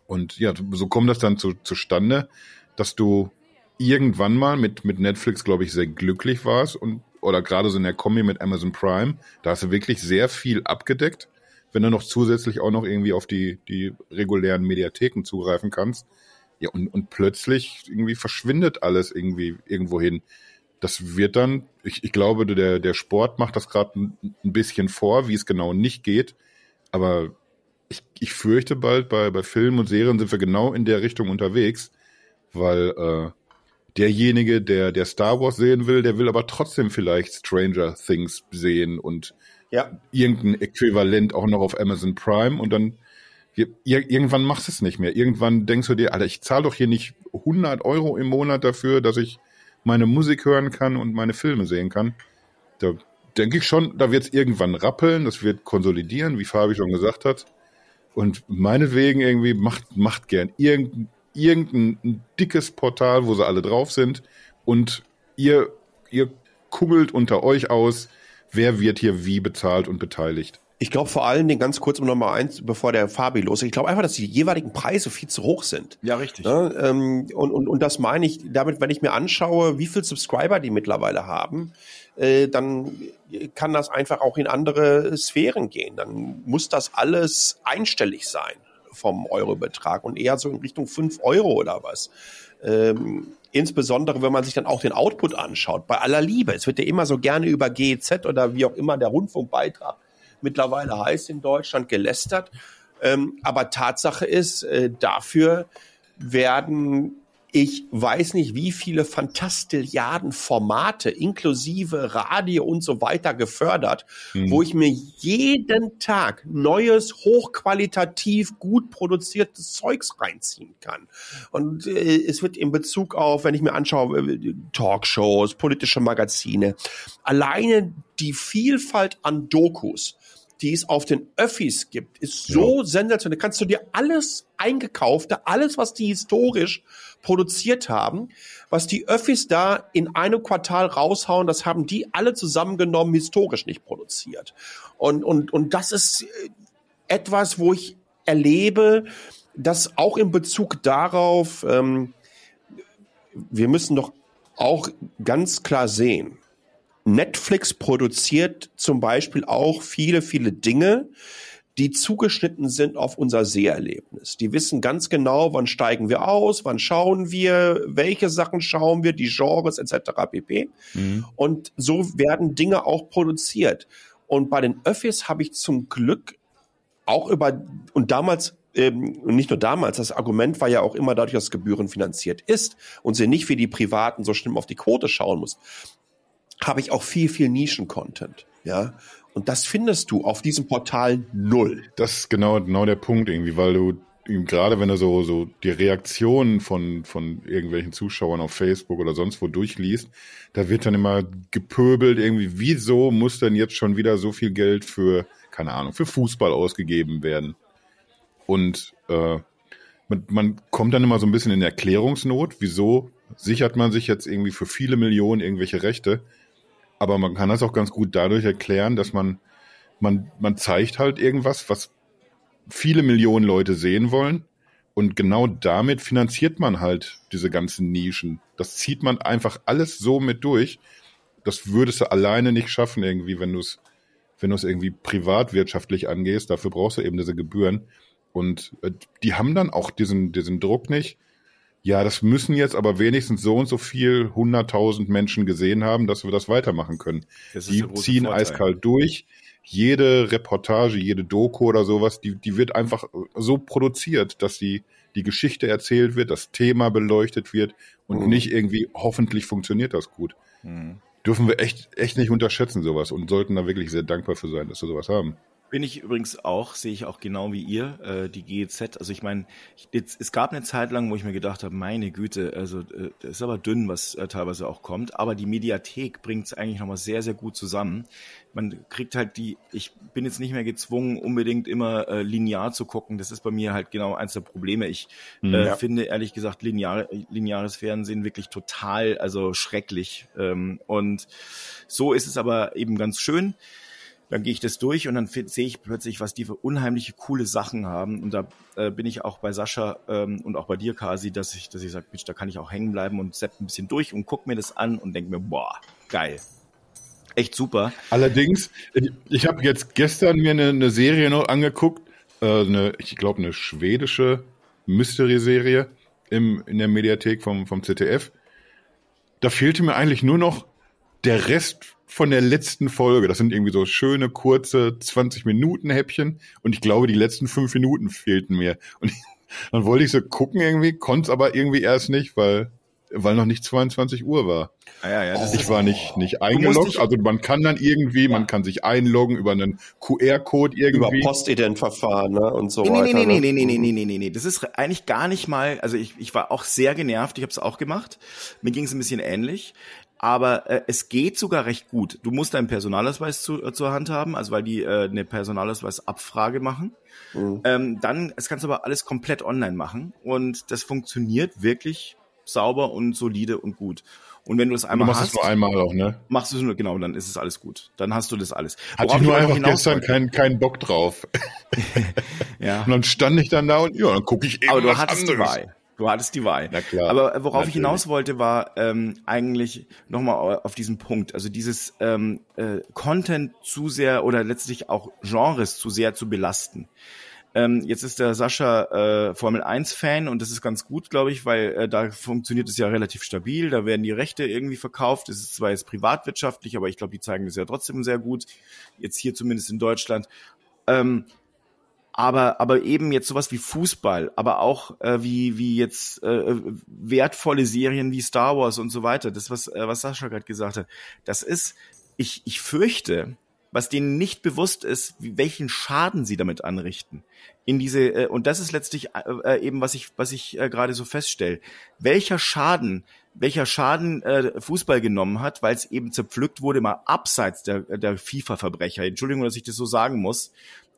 Und ja, so kommt das dann zu, zustande, dass du irgendwann mal mit, mit Netflix, glaube ich, sehr glücklich warst und oder gerade so in der Kombi mit Amazon Prime, da hast du wirklich sehr viel abgedeckt, wenn du noch zusätzlich auch noch irgendwie auf die, die regulären Mediatheken zugreifen kannst. Ja, und, und plötzlich irgendwie verschwindet alles irgendwie irgendwo hin. Das wird dann, ich, ich glaube, der, der Sport macht das gerade ein, ein bisschen vor, wie es genau nicht geht. Aber ich, ich fürchte bald, bei, bei Filmen und Serien sind wir genau in der Richtung unterwegs, weil äh, derjenige, der, der Star Wars sehen will, der will aber trotzdem vielleicht Stranger Things sehen und ja. irgendein Äquivalent auch noch auf Amazon Prime und dann irgendwann machst du es nicht mehr. Irgendwann denkst du dir, Alter, ich zahle doch hier nicht 100 Euro im Monat dafür, dass ich meine Musik hören kann und meine Filme sehen kann. Da denke ich schon, da wird es irgendwann rappeln, das wird konsolidieren, wie Fabi schon gesagt hat. Und meinetwegen irgendwie macht, macht gern irgendein irgendein dickes Portal, wo sie alle drauf sind und ihr, ihr kugelt unter euch aus, wer wird hier wie bezahlt und beteiligt.
Ich glaube vor allen Dingen ganz kurz um Nummer eins, bevor der Fabi los. Ich glaube einfach, dass die jeweiligen Preise viel zu hoch sind.
Ja, richtig.
Ja, ähm, und, und, und das meine ich damit, wenn ich mir anschaue, wie viel Subscriber die mittlerweile haben, äh, dann kann das einfach auch in andere Sphären gehen. Dann muss das alles einstellig sein vom Eurobetrag und eher so in Richtung 5 Euro oder was. Ähm, insbesondere, wenn man sich dann auch den Output anschaut. Bei aller Liebe, es wird ja immer so gerne über GEZ oder wie auch immer der Rundfunkbeitrag mittlerweile heißt in Deutschland gelästert. Ähm, aber Tatsache ist, äh, dafür werden ich weiß nicht, wie viele Fantastilliarden Formate inklusive Radio und so weiter gefördert, mhm. wo ich mir jeden Tag neues, hochqualitativ gut produziertes Zeugs reinziehen kann. Und äh, es wird in Bezug auf, wenn ich mir anschaue, äh, Talkshows, politische Magazine, alleine die Vielfalt an Dokus, die es auf den Öffis gibt, ist so ja. sensationell. Da kannst du dir alles eingekaufte, alles, was die historisch produziert haben, was die Öffis da in einem Quartal raushauen, das haben die alle zusammengenommen historisch nicht produziert. Und, und, und das ist äh, etwas, wo ich erlebe, dass auch in Bezug darauf, ähm, wir müssen doch auch ganz klar sehen, Netflix produziert zum Beispiel auch viele, viele Dinge, die zugeschnitten sind auf unser Seherlebnis. Die wissen ganz genau, wann steigen wir aus, wann schauen wir, welche Sachen schauen wir, die Genres etc. pp. Mhm. Und so werden Dinge auch produziert. Und bei den Öffis habe ich zum Glück auch über, und damals ähm, und nicht nur damals, das Argument war ja auch immer dadurch, dass es gebührenfinanziert ist und sie nicht wie die Privaten so schlimm auf die Quote schauen muss habe ich auch viel, viel Nischen-Content. Ja. Und das findest du auf diesem Portal null.
Das ist genau, genau der Punkt irgendwie, weil du gerade wenn du so, so die Reaktionen von, von irgendwelchen Zuschauern auf Facebook oder sonst wo durchliest, da wird dann immer gepöbelt irgendwie, wieso muss denn jetzt schon wieder so viel Geld für, keine Ahnung, für Fußball ausgegeben werden? Und äh, man, man kommt dann immer so ein bisschen in Erklärungsnot, wieso sichert man sich jetzt irgendwie für viele Millionen irgendwelche Rechte. Aber man kann das auch ganz gut dadurch erklären, dass man, man, man zeigt halt irgendwas, was viele Millionen Leute sehen wollen. Und genau damit finanziert man halt diese ganzen Nischen. Das zieht man einfach alles so mit durch. Das würdest du alleine nicht schaffen, irgendwie, wenn du es, wenn irgendwie privatwirtschaftlich angehst. Dafür brauchst du eben diese Gebühren. Und äh, die haben dann auch diesen, diesen Druck nicht. Ja, das müssen jetzt aber wenigstens so und so viel hunderttausend Menschen gesehen haben, dass wir das weitermachen können. Das die ziehen Vorteil. eiskalt durch. Jede Reportage, jede Doku oder sowas, die, die wird einfach so produziert, dass die, die Geschichte erzählt wird, das Thema beleuchtet wird und mhm. nicht irgendwie, hoffentlich funktioniert das gut. Mhm. Dürfen wir echt, echt nicht unterschätzen, sowas, und sollten da wirklich sehr dankbar für sein, dass wir sowas haben.
Bin ich übrigens auch, sehe ich auch genau wie ihr, äh, die GEZ. Also ich meine, es gab eine Zeit lang, wo ich mir gedacht habe, meine Güte, also äh, das ist aber dünn, was äh, teilweise auch kommt. Aber die Mediathek bringt es eigentlich nochmal sehr, sehr gut zusammen. Man kriegt halt die, ich bin jetzt nicht mehr gezwungen, unbedingt immer äh, linear zu gucken. Das ist bei mir halt genau eins der Probleme. Ich mhm. äh, ja. finde ehrlich gesagt linear, lineares Fernsehen wirklich total, also schrecklich. Ähm, und so ist es aber eben ganz schön dann gehe ich das durch und dann sehe ich plötzlich, was die für unheimliche coole Sachen haben. Und da äh, bin ich auch bei Sascha ähm, und auch bei dir, Kasi, dass ich, dass ich sage, Mensch, da kann ich auch hängen bleiben und sepp ein bisschen durch und guck mir das an und denke mir, boah, geil. Echt super.
Allerdings, ich, habe jetzt gestern mir eine, eine Serie noch angeguckt, äh, eine, ich glaube, eine schwedische Mystery-Serie im, in der Mediathek vom, vom ZDF. Da fehlte mir eigentlich nur noch der Rest von der letzten Folge. Das sind irgendwie so schöne, kurze 20-Minuten-Häppchen. Und ich glaube, die letzten fünf Minuten fehlten mir. Und dann wollte ich so gucken irgendwie, konnte es aber irgendwie erst nicht, weil weil noch nicht 22 Uhr war.
Ah, ja, ja, das
ich war nicht, nicht eingeloggt. Also man kann dann irgendwie, ja. man kann sich einloggen über einen QR-Code irgendwie.
Über Postident-Verfahren ne? und so
nee,
weiter.
Nee, nee, nee, nee, nee, nee, nee, nee, nee. Das ist eigentlich gar nicht mal, also ich, ich war auch sehr genervt, ich habe es auch gemacht. Mir ging es ein bisschen ähnlich aber äh, es geht sogar recht gut. Du musst deinen Personalausweis zu, äh, zur Hand haben, also weil die äh, eine Personalausweisabfrage machen. Mhm. Ähm, dann, es kannst du aber alles komplett online machen und das funktioniert wirklich sauber und solide und gut. Und wenn du das einmal
du machst
hast,
es nur einmal auch, ne?
Machst du es nur, genau, dann ist es alles gut. Dann hast du das alles.
Hatte ich nur einfach gestern keinen keinen Bock drauf. ja. Und dann stand ich dann da und ja, dann gucke ich eben
Aber du hattest
anderes.
die Wahl. Du hattest die Wahl.
Na klar.
Aber worauf natürlich. ich hinaus wollte, war ähm, eigentlich nochmal auf diesen Punkt. Also dieses ähm, äh, Content zu sehr oder letztlich auch Genres zu sehr zu belasten. Ähm, jetzt ist der Sascha äh, Formel 1 Fan und das ist ganz gut, glaube ich, weil äh, da funktioniert es ja relativ stabil. Da werden die Rechte irgendwie verkauft. Es ist zwar jetzt privatwirtschaftlich, aber ich glaube, die zeigen das ja trotzdem sehr gut. Jetzt hier zumindest in Deutschland. Ähm, aber aber eben jetzt sowas wie Fußball, aber auch äh, wie wie jetzt äh, wertvolle Serien wie Star Wars und so weiter. Das was äh, was Sascha gerade gesagt hat, das ist ich ich fürchte, was denen nicht bewusst ist, wie, welchen Schaden sie damit anrichten. In diese äh, und das ist letztlich äh, äh eben was ich was ich äh, gerade so feststelle. Welcher Schaden welcher Schaden äh, Fußball genommen hat, weil es eben zerpflückt wurde, mal abseits der, der FIFA-Verbrecher. Entschuldigung, dass ich das so sagen muss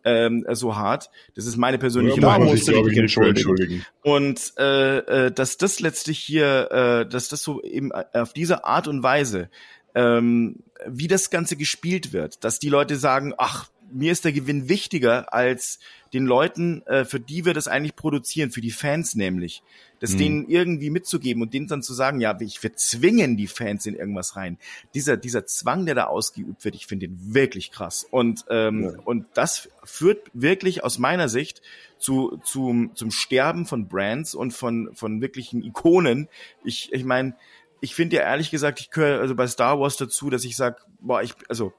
ähm, so hart. Das ist meine persönliche
ja, Meinung. Musst du dich entschuldigen.
Und äh, äh, dass das letztlich hier, äh, dass das so eben auf diese Art und Weise, ähm, wie das Ganze gespielt wird, dass die Leute sagen, ach, mir ist der Gewinn wichtiger als den Leuten, äh, für die wir das eigentlich produzieren, für die Fans nämlich das mhm. denen irgendwie mitzugeben und denen dann zu sagen, ja, ich wir zwingen die Fans in irgendwas rein. Dieser, dieser Zwang, der da ausgeübt wird, ich finde ihn wirklich krass. Und, ähm, ja. und das führt wirklich aus meiner Sicht zu, zum, zum Sterben von Brands und von, von wirklichen Ikonen. Ich, ich meine, ich finde ja ehrlich gesagt, ich gehöre also bei Star Wars dazu, dass ich sage, boah, ich, also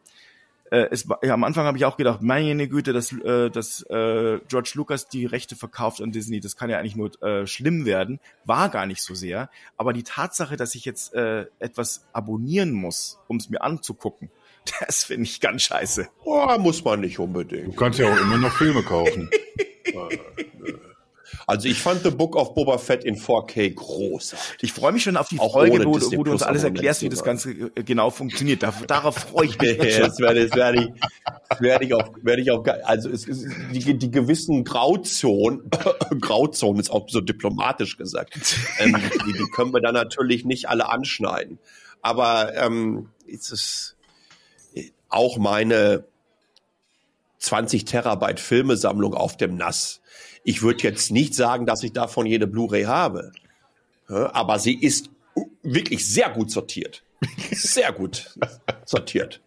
äh, es, ja, am Anfang habe ich auch gedacht, meine Güte, dass, äh, dass äh, George Lucas die Rechte verkauft an Disney, das kann ja eigentlich nur äh, schlimm werden. War gar nicht so sehr. Aber die Tatsache, dass ich jetzt äh, etwas abonnieren muss, um es mir anzugucken, das finde ich ganz scheiße.
Oh, muss man nicht unbedingt.
Du kannst ja auch immer noch Filme kaufen.
Also ich fand The Book of Boba Fett in 4K großartig.
Ich freue mich schon auf die
Auch
Folge, wo, wo du uns alles erklärst, wie das? Ganze äh, genau funktioniert. Da, darauf freue ich mich
das werde, das werde ich, das werde ich auf, werde ich auf, also es ist die, die gewissen Grauzonen, Grauzonen ist auch so diplomatisch gesagt, ähm, die, die können wir dann natürlich nicht alle anschneiden. Aber ähm, es ist auch meine 20 Terabyte Filmesammlung auf dem NAS. Ich würde jetzt nicht sagen, dass ich davon jede Blu-ray habe, aber sie ist wirklich sehr gut sortiert. Sehr gut sortiert.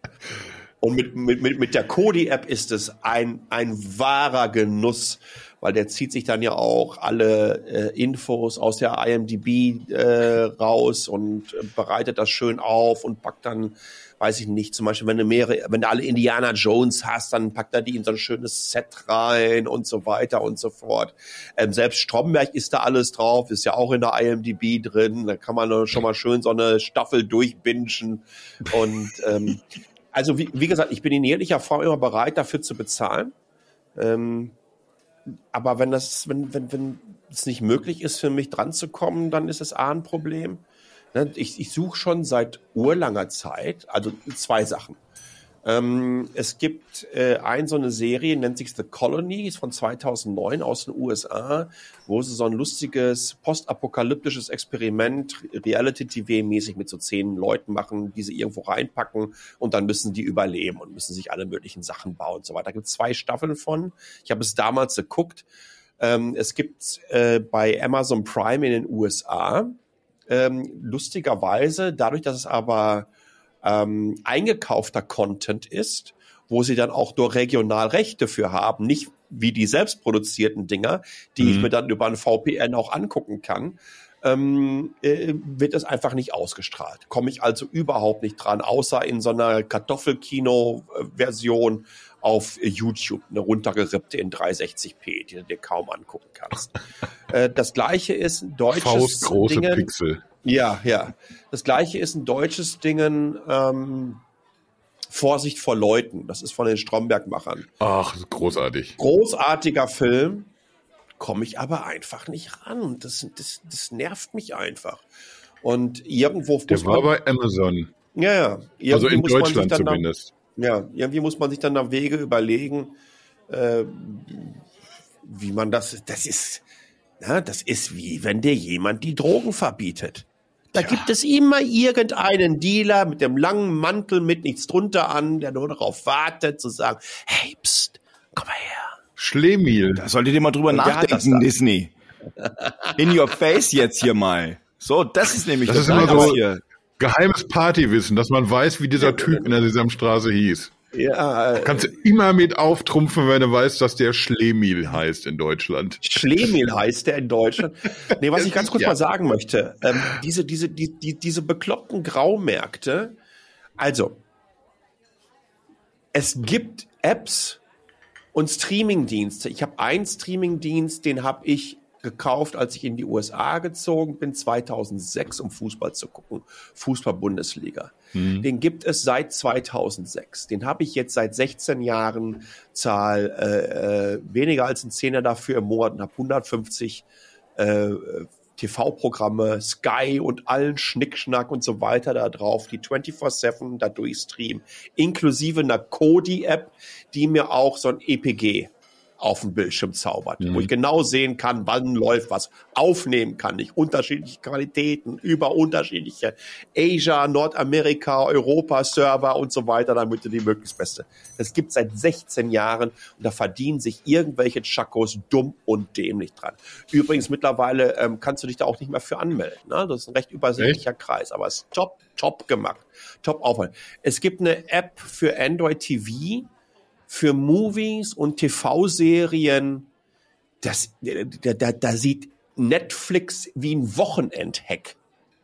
Und mit, mit, mit, mit der Kodi-App ist es ein, ein wahrer Genuss, weil der zieht sich dann ja auch alle äh, Infos aus der IMDb äh, raus und äh, bereitet das schön auf und packt dann, weiß ich nicht, zum Beispiel, wenn du mehrere, wenn du alle Indiana Jones hast, dann packt er die in so ein schönes Set rein und so weiter und so fort. Ähm, selbst Stromberg ist da alles drauf, ist ja auch in der IMDb drin, da kann man schon mal schön so eine Staffel durchbingen und ähm, also wie, wie gesagt, ich bin in jeglicher Form immer bereit, dafür zu bezahlen. Ähm, aber wenn das, wenn, wenn, wenn es nicht möglich ist, für mich dran zu kommen, dann ist es A ein Problem. Ne, Ich, ich suche schon seit urlanger Zeit, also zwei Sachen. Ähm, es gibt äh, ein so eine Serie, nennt sich The Colony, ist von 2009 aus den USA, wo sie so ein lustiges postapokalyptisches Experiment Reality-TV-mäßig mit so zehn Leuten machen, die sie irgendwo reinpacken und dann müssen die überleben und müssen sich alle möglichen Sachen bauen und so weiter. Da gibt es zwei Staffeln von. Ich habe es damals geguckt. Ähm, es gibt äh, bei Amazon Prime in den USA ähm, lustigerweise, dadurch, dass es aber ähm, eingekaufter Content ist, wo sie dann auch nur regional Rechte für haben, nicht wie die selbstproduzierten Dinger, die ich
Mhm.
mir dann über ein VPN auch angucken kann, ähm, äh, wird es einfach nicht ausgestrahlt. Komme ich also überhaupt nicht dran, außer in so einer Kartoffelkino-Version auf YouTube, eine runtergerippte in 360p, die du dir kaum angucken kannst. äh, das gleiche ist ein deutsches
Faustgroße
Dingen,
Pixel.
ja, ja. Das gleiche ist ein deutsches Dingen, ähm, Vorsicht vor Leuten. Das ist von den Stromberg-Machern.
Ach, großartig.
Großartiger Film, komme ich aber einfach nicht ran. Das, das, das nervt mich einfach. Und irgendwo
Der war
man,
bei Amazon.
ja, ja, irgendwie
Also in
muss man sich
Deutschland zumindest.
ja, irgendwie muss man sich dann nach Wege überlegen, äh, wie man das, das ist, na, das ist wie, wenn dir jemand die Drogen verbietet. Da gibt es immer irgendeinen Dealer mit dem langen Mantel mit nichts drunter an, der nur darauf wartet, zu sagen, hey, pst, komm mal her.
Schlemiel.
Da solltet ihr mal drüber
Und das
nachdenken? Disney. In your face jetzt hier mal. So, das ist nämlich
Das ist
Geile
immer so-
hier.
Geheimes Partywissen, dass man weiß, wie dieser Typ in der Sesamstraße hieß.
Ja, äh,
Kannst du immer mit auftrumpfen, wenn du weißt, dass der Schlemiel heißt in Deutschland.
Schlemil heißt der in Deutschland. Nee, was ich ganz kurz
Ja.
mal sagen möchte, ähm, diese, diese, die, die, diese bekloppten Graumärkte, also, es gibt Apps und Streamingdienste. Ich habe einen Streamingdienst, den habe ich gekauft, als ich in die USA gezogen bin, 2006, um Fußball zu gucken. Fußball-Bundesliga. Den gibt es seit 2006. Den habe ich jetzt seit 16 Jahren, zahl äh, äh, weniger als ein Zehner dafür im Monat und habe 150 äh, TV-Programme, Sky und allen Schnickschnack und so weiter da drauf, die 24-7 da durchstreamen, inklusive einer Kodi-App, die mir auch so ein EPG auf dem Bildschirm zaubert, wo ich genau sehen kann, wann läuft was, aufnehmen kann ich, unterschiedliche Qualitäten über unterschiedliche Asia, Nordamerika, Europa Server und so weiter, damit du die möglichst beste. Das gibt seit 16 Jahren und da verdienen sich irgendwelche Chakos dumm und dämlich dran. Übrigens mittlerweile ähm, kannst du dich da auch nicht mehr für anmelden. Ne? Das ist ein recht übersichtlicher Kreis, aber es ist top, top gemacht, top aufwand. Es gibt eine App für Android TV, für Movies und TV-Serien, das, da, da, da sieht Netflix wie ein Wochenendhack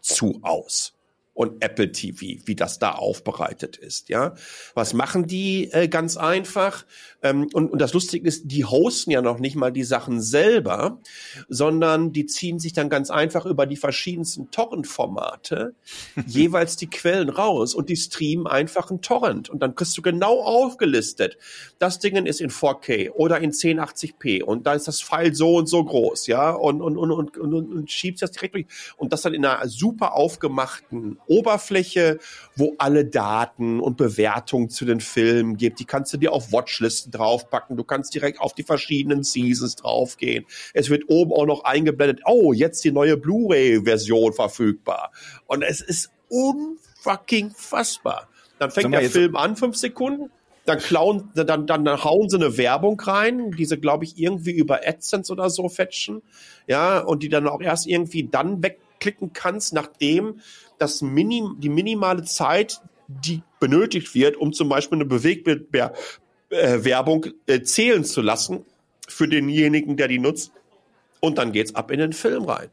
zu aus. Und Apple TV, wie das da aufbereitet ist. Ja, was machen die äh, ganz einfach? Ähm, und, und das Lustige ist, die hosten ja noch nicht mal die Sachen selber, sondern die ziehen sich dann ganz einfach über die verschiedensten Torrent-Formate jeweils die Quellen raus und die streamen einfach ein Torrent und dann kriegst du genau aufgelistet. Das Ding ist in 4K oder in 1080p und da ist das File so und so groß, ja, und, und, und, und, und, und schiebst das direkt durch und das dann in einer super aufgemachten Oberfläche, wo alle Daten und Bewertungen zu den Filmen gibt. Die kannst du dir auf Watchlisten draufpacken. Du kannst direkt auf die verschiedenen Seasons draufgehen. Es wird oben auch noch eingeblendet, oh, jetzt die neue Blu-ray-Version verfügbar. Und es ist unfucking fassbar. Dann fängt der Film an, fünf Sekunden, dann klauen, dann, dann, dann hauen sie eine Werbung rein, die sie, glaube ich, irgendwie über AdSense oder so fetchen, ja, und die dann auch erst irgendwie dann wegklicken kannst, nachdem das Minim, die minimale Zeit, die benötigt wird, um zum Beispiel eine Bewegtbildwerbung äh, zählen zu lassen für denjenigen, der die nutzt. Und dann geht's ab in den Film rein.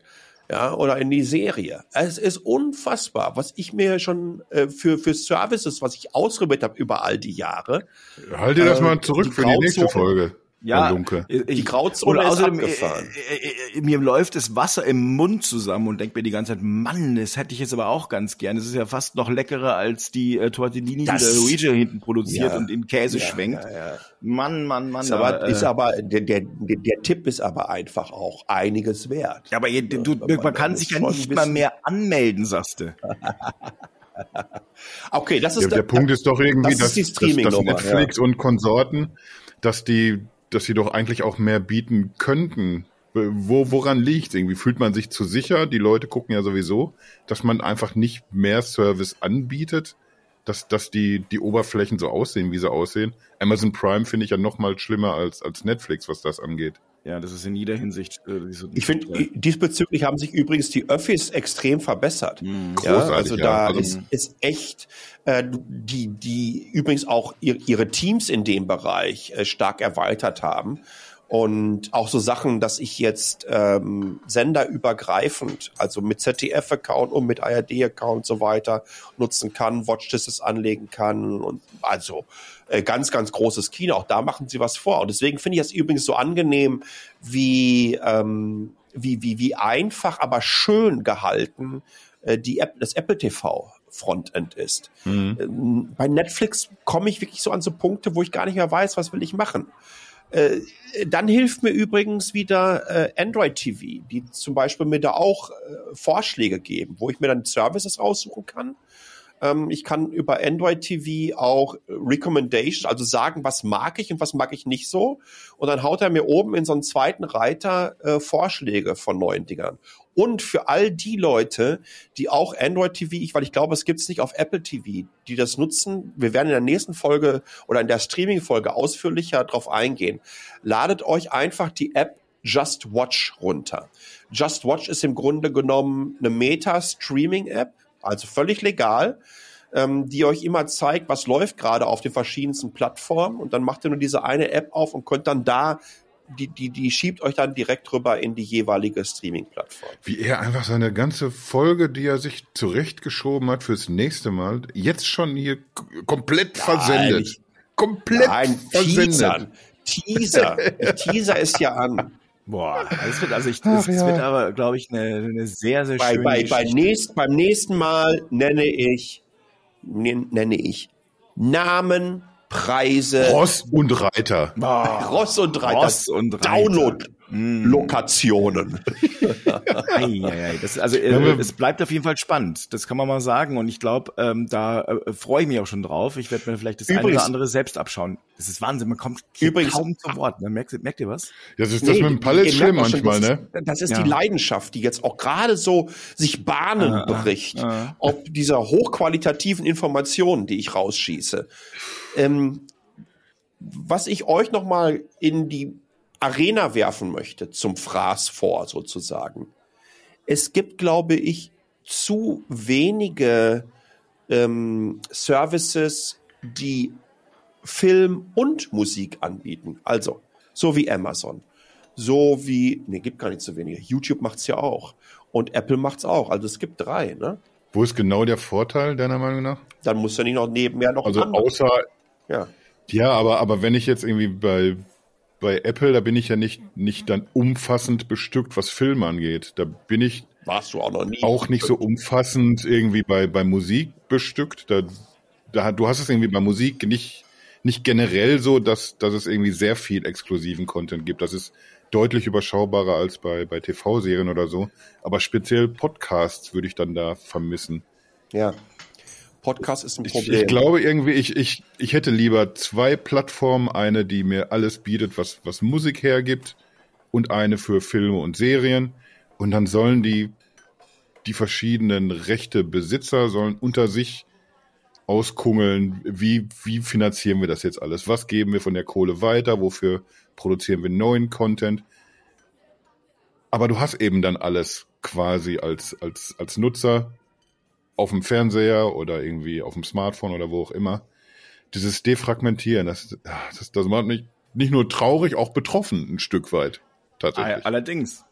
Ja, oder in die Serie. Es ist unfassbar, was ich mir schon äh, für, für Services, was ich ausprobiert habe über all die Jahre.
Halt dir das äh, mal zurück die für die nächste Folge
ja, Lunke.
die Grauzone ist außerdem, abgefahren.
Äh, äh, mir läuft das Wasser im Mund zusammen und denke mir die ganze Zeit, Mann, das hätte ich jetzt aber auch ganz gern. Das ist ja fast noch leckerer als die äh, Tortellini, das, die der Luigi hinten produziert ja, und in Käse ja, schwenkt. Ja,
Mann, Mann, Mann. Ist aber, äh, ist aber der, der, der, der Tipp ist aber einfach auch einiges wert.
Ja, aber du, du, man, man kann sich ja nicht mal mehr anmelden, sagst du.
okay, das ist
ja, der, der Punkt ist doch irgendwie, das dass, dass, dass Netflix und Konsorten, dass die dass sie doch eigentlich auch mehr bieten könnten. Wo, woran liegt Irgendwie fühlt man sich zu sicher? Die Leute gucken ja sowieso, dass man einfach nicht mehr Service anbietet, dass, dass die, die Oberflächen so aussehen, wie sie aussehen. Amazon Prime finde ich ja noch mal schlimmer als, als Netflix, was das angeht.
Ja, das ist in jeder Hinsicht.
Äh, so ich finde, diesbezüglich haben sich übrigens die Öffis extrem verbessert. Mhm.
Ja,
also da also, ist, ist echt äh, die, die übrigens auch ihr, ihre Teams in dem Bereich äh, stark erweitert haben. Und auch so Sachen, dass ich jetzt ähm, senderübergreifend, also mit ZDF-Account und mit ARD-Account und so weiter nutzen kann, Watchlists anlegen kann und also äh, ganz, ganz großes Kino. Auch da machen sie was vor. Und deswegen finde ich es übrigens so angenehm, wie, ähm, wie, wie, wie einfach, aber schön gehalten äh, die App, das Apple TV Frontend ist. Mhm. Ähm, bei Netflix komme ich wirklich so an so Punkte, wo ich gar nicht mehr weiß, was will ich machen. Äh, dann hilft mir übrigens wieder äh, Android TV, die zum Beispiel mir da auch äh, Vorschläge geben, wo ich mir dann Services raussuchen kann. Ähm, ich kann über Android TV auch Recommendations, also sagen, was mag ich und was mag ich nicht so. Und dann haut er mir oben in so einen zweiten Reiter äh, Vorschläge von neuen Dingern. Und für all die Leute, die auch Android TV, ich, weil ich glaube, es gibt es nicht auf Apple TV, die das nutzen. Wir werden in der nächsten Folge oder in der Streaming-Folge ausführlicher drauf eingehen. Ladet euch einfach die App Just Watch runter. Just Watch ist im Grunde genommen eine Meta-Streaming-App, also völlig legal, ähm, die euch immer zeigt, was läuft gerade auf den verschiedensten Plattformen. Und dann macht ihr nur diese eine App auf und könnt dann da die, die, die schiebt euch dann direkt rüber in die jeweilige Streaming-Plattform.
Wie er einfach seine ganze Folge, die er sich zurechtgeschoben hat fürs nächste Mal, jetzt schon hier komplett Nein, versendet. Ich, komplett Nein, versendet.
Teaser. Teaser ist ja an.
Boah, das wird also ich, das, Ach, ja. wird aber, glaube ich, eine, eine sehr, sehr
bei,
schöne
bei, bei nächst, Beim nächsten Mal nenne ich, nenne ich Namen, Preise.
Ross und Reiter.
Oh, Ross und Reiter.
Ross und Reiter.
Download. Mm. Lokationen.
das, also äh, es bleibt auf jeden Fall spannend, das kann man mal sagen. Und ich glaube, ähm, da äh, freue ich mich auch schon drauf. Ich werde mir vielleicht das übrigens, eine oder andere selbst abschauen. Das ist Wahnsinn, man kommt übrigens, kaum zu Wort. Ne? Merkt, merkt ihr was?
Das ist das nee, mit dem Pallet schlimm manchmal,
das,
ne?
Das ist ja. die Leidenschaft, die jetzt auch gerade so sich Bahnen ah, ah bricht, ah, ob dieser hochqualitativen Informationen, die ich rausschieße. Ähm, was ich euch noch mal in die Arena werfen möchte, zum Fraß vor sozusagen. Es gibt, glaube ich, zu wenige ähm, Services, die Film und Musik anbieten. Also, so wie Amazon. So wie, nee, gibt gar nicht so wenige. YouTube macht's ja auch. Und Apple macht's auch. Also es gibt drei, ne?
Wo ist genau der Vorteil, deiner Meinung nach?
Dann musst du nicht noch nebenher noch
Also außer,
ja.
ja, aber, aber wenn ich jetzt irgendwie bei, bei Apple, da bin ich ja nicht, nicht dann umfassend bestückt, was Filme angeht. Da bin ich
Warst du auch noch nie.
auch nicht so umfassend irgendwie bei, bei Musik bestückt. Da, da, du hast es irgendwie bei Musik nicht, nicht generell so, dass, dass es irgendwie sehr viel exklusiven Content gibt. Das ist deutlich überschaubarer als bei, bei TV-Serien oder so. Aber speziell Podcasts würde ich dann da vermissen.
Ja. Podcast ist ein
Ich,
Problem.
ich glaube irgendwie, ich, ich, ich hätte lieber zwei Plattformen, eine, die mir alles bietet, was, was Musik hergibt, und eine für Filme und Serien. Und dann sollen die, die verschiedenen Rechtebesitzer sollen unter sich auskungeln, wie, wie finanzieren wir das jetzt alles? Was geben wir von der Kohle weiter? Wofür produzieren wir neuen Content? Aber du hast eben dann alles quasi als, als, als Nutzer auf dem Fernseher oder irgendwie auf dem Smartphone oder wo auch immer. Dieses Defragmentieren, das, das, das macht mich nicht nur traurig, auch betroffen ein Stück weit. Tatsächlich.
Allerdings.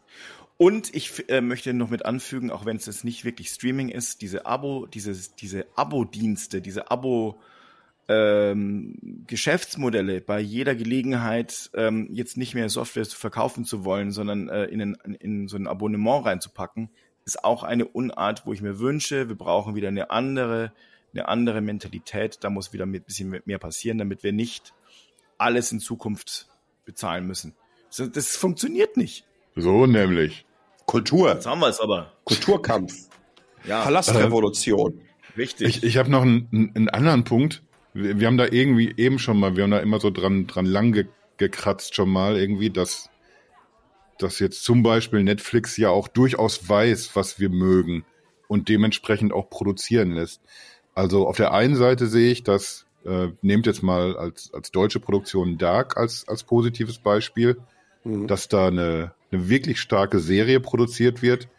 Und ich äh, möchte noch mit anfügen, auch wenn es jetzt nicht wirklich Streaming ist, diese Abo, dieses, diese Abo-Dienste, diese Abo ähm, Geschäftsmodelle bei jeder Gelegenheit ähm, jetzt nicht mehr Software zu verkaufen zu wollen, sondern äh, in, ein, in so ein Abonnement reinzupacken, ist auch eine Unart, wo ich mir wünsche, wir brauchen wieder eine andere, eine andere Mentalität. Da muss wieder ein bisschen mehr passieren, damit wir nicht alles in Zukunft bezahlen müssen. Das, das funktioniert nicht.
So nämlich.
Kultur.
Jetzt haben wir es aber.
Kulturkampf.
Ja,
Palastrevolution.
richtig.
Ich, ich habe noch einen, einen anderen Punkt. Wir, wir haben da irgendwie eben schon mal, wir haben da immer so dran, dran lang ge, gekratzt schon mal irgendwie, dass, dass jetzt zum Beispiel Netflix ja auch durchaus weiß, was wir mögen und dementsprechend auch produzieren lässt. Also auf der einen Seite sehe ich, dass, äh, nehmt jetzt mal als, als deutsche Produktion Dark als, als positives Beispiel,
Mhm.
dass da eine, eine wirklich starke Serie produziert wird,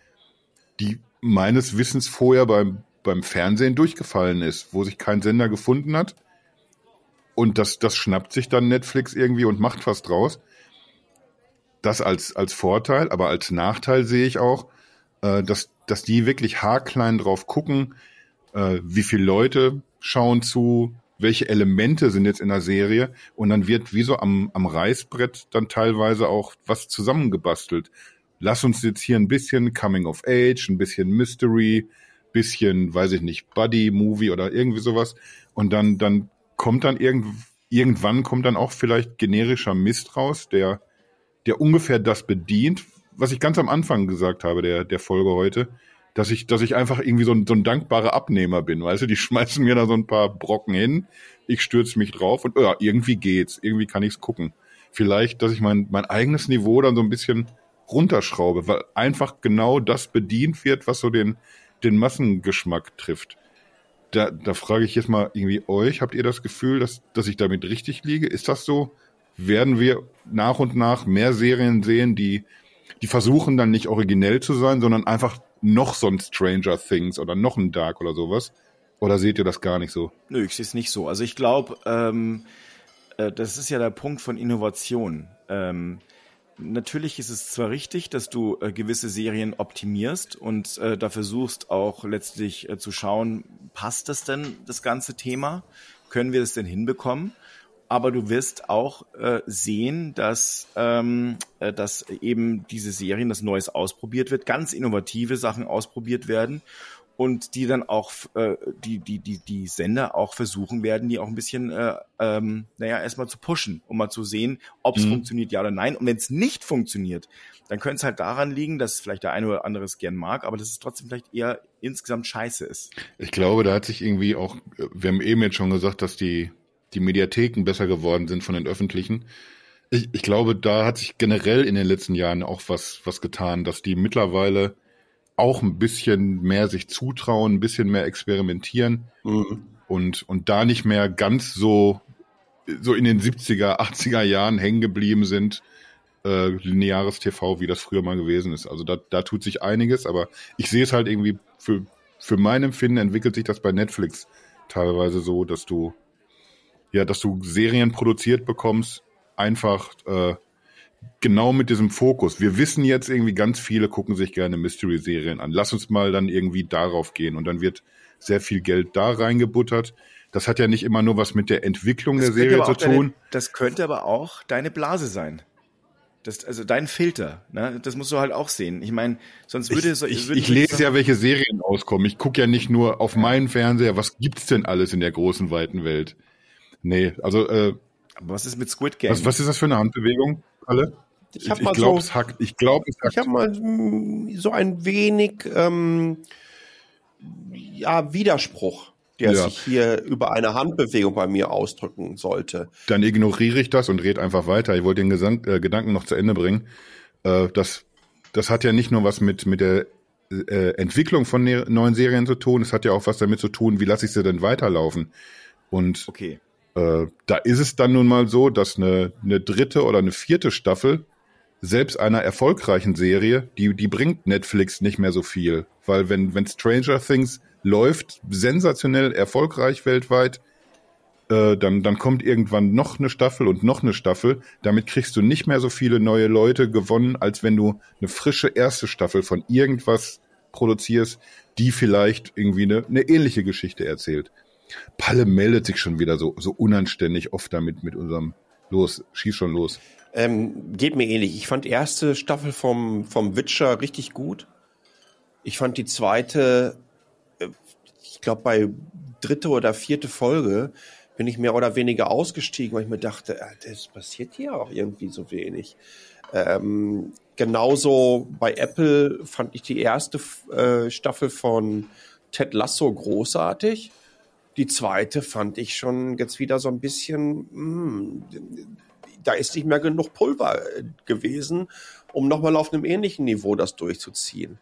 die meines Wissens vorher beim, beim Fernsehen durchgefallen ist, wo sich kein Sender gefunden hat. Und das, das schnappt sich dann Netflix irgendwie und macht was draus. Das als, als Vorteil, aber als Nachteil sehe ich auch, äh, dass, dass die wirklich haarklein drauf gucken, äh, wie viele Leute schauen zu, welche Elemente sind jetzt in der Serie und dann wird wie so am, am Reißbrett dann teilweise auch was zusammengebastelt. Lass uns jetzt hier ein bisschen Coming of Age, ein bisschen Mystery, bisschen, weiß ich nicht, Buddy-Movie oder irgendwie sowas und dann, dann kommt dann irgend, irgendwann kommt dann auch vielleicht generischer Mist raus, der, der ungefähr das bedient, was ich ganz am Anfang gesagt habe, der, der Folge heute, dass ich, dass ich einfach irgendwie so ein, so ein dankbarer Abnehmer bin. Weißt du, die schmeißen mir da so ein paar Brocken hin, ich stürze mich drauf und ja, irgendwie geht's, irgendwie kann ich's gucken. Vielleicht, dass ich mein, mein eigenes Niveau dann so ein bisschen runterschraube, weil einfach genau das bedient wird, was so den, den Massengeschmack trifft. Da, da frage ich jetzt mal irgendwie euch, habt ihr das Gefühl, dass, dass ich damit richtig liege? Ist das so? Werden wir nach und nach mehr Serien sehen, die, die versuchen dann nicht originell zu sein, sondern einfach noch so ein Stranger Things oder noch ein Dark oder sowas? Oder seht ihr das gar nicht so?
Nö, ich sehe es nicht so. Also ich glaube, ähm, äh, das ist ja der Punkt von Innovation. Ähm, natürlich ist es zwar richtig, dass du äh, gewisse Serien optimierst und äh, da versuchst auch letztlich äh, zu schauen, passt das denn, das ganze Thema? Können wir das denn hinbekommen? Aber du wirst auch äh, sehen, dass, ähm, äh, dass eben diese Serien, das Neues ausprobiert wird, ganz innovative Sachen ausprobiert werden und die dann auch äh, die die die die Sender auch versuchen werden, die auch ein bisschen äh, ähm, naja erstmal zu pushen, um mal zu sehen, ob es
Mhm.
funktioniert ja oder nein. Und wenn es nicht funktioniert, dann könnte es halt daran liegen, dass vielleicht der eine oder andere es gern mag, aber dass es trotzdem vielleicht eher insgesamt scheiße ist.
Ich glaube, da hat sich irgendwie auch, wir haben eben jetzt schon gesagt, dass die, die Mediatheken besser geworden sind von den öffentlichen. Ich, ich glaube, da hat sich generell in den letzten Jahren auch was, was getan, dass die mittlerweile auch ein bisschen mehr sich zutrauen, ein bisschen mehr experimentieren
Mhm.
und, und da nicht mehr ganz so, so in den 70er, 80er Jahren hängen geblieben sind, äh, lineares TV, wie das früher mal gewesen ist. Also da, da tut sich einiges, aber ich sehe es halt irgendwie, für, für mein Empfinden entwickelt sich das bei Netflix teilweise so, dass du, ja, dass du Serien produziert bekommst, einfach, äh, genau mit diesem Fokus. Wir wissen jetzt irgendwie, ganz viele gucken sich gerne Mystery-Serien an. Lass uns mal dann irgendwie darauf gehen. Und dann wird sehr viel Geld da reingebuttert. Das hat ja nicht immer nur was mit der Entwicklung das der Serie zu tun.
Deine, das könnte aber auch deine Blase sein. Das, also dein Filter, ne? das musst du halt auch sehen. Ich meine, sonst würde.
Ich, ich, ich lese ja, welche Serien auskommen. Ich gucke ja nicht nur auf meinen Fernseher, was gibt's denn alles in der großen, weiten Welt? Nee, also. Äh,
aber was ist mit Squid Game?
Was, was ist das für eine Handbewegung, alle?
Ich habe mal ich glaub, so, es hackt. Ich glaube, es hackt. Ich habe mal so ein wenig ähm, ja, Widerspruch, der ja. sich hier über eine Handbewegung bei mir ausdrücken sollte.
Dann ignoriere ich das und rede einfach weiter. Ich wollte den Gesang, äh, Gedanken noch zu Ende bringen. Äh, das, das hat ja nicht nur was mit, mit der äh, Entwicklung von ne neuen Serien zu tun, es hat ja auch was damit zu tun, wie lasse ich sie denn weiterlaufen. Und
okay.
Äh, da ist es dann nun mal so, dass eine, eine dritte oder eine vierte Staffel selbst einer erfolgreichen Serie, die, die bringt Netflix nicht mehr so viel. Weil wenn, wenn Stranger Things läuft, sensationell erfolgreich weltweit, äh, dann, dann kommt irgendwann noch eine Staffel und noch eine Staffel. Damit kriegst du nicht mehr so viele neue Leute gewonnen, als wenn du eine frische erste Staffel von irgendwas produzierst, die vielleicht irgendwie eine, eine ähnliche Geschichte erzählt. Palle meldet sich schon wieder so, so unanständig oft damit mit unserem Los, schieß schon los.
Ähm, geht mir ähnlich. Ich fand die erste Staffel vom, vom Witcher richtig gut. Ich fand die zweite, äh, ich glaube bei dritte oder vierte Folge bin ich mehr oder weniger ausgestiegen, weil ich mir dachte, äh, das passiert hier auch irgendwie so wenig. Ähm, genauso bei Apple fand ich die erste äh, Staffel von Ted Lasso großartig. Die zweite fand ich schon jetzt wieder so ein bisschen, mh, hm, da ist nicht mehr genug Pulver äh, gewesen, um nochmal auf einem ähnlichen Niveau das durchzuziehen.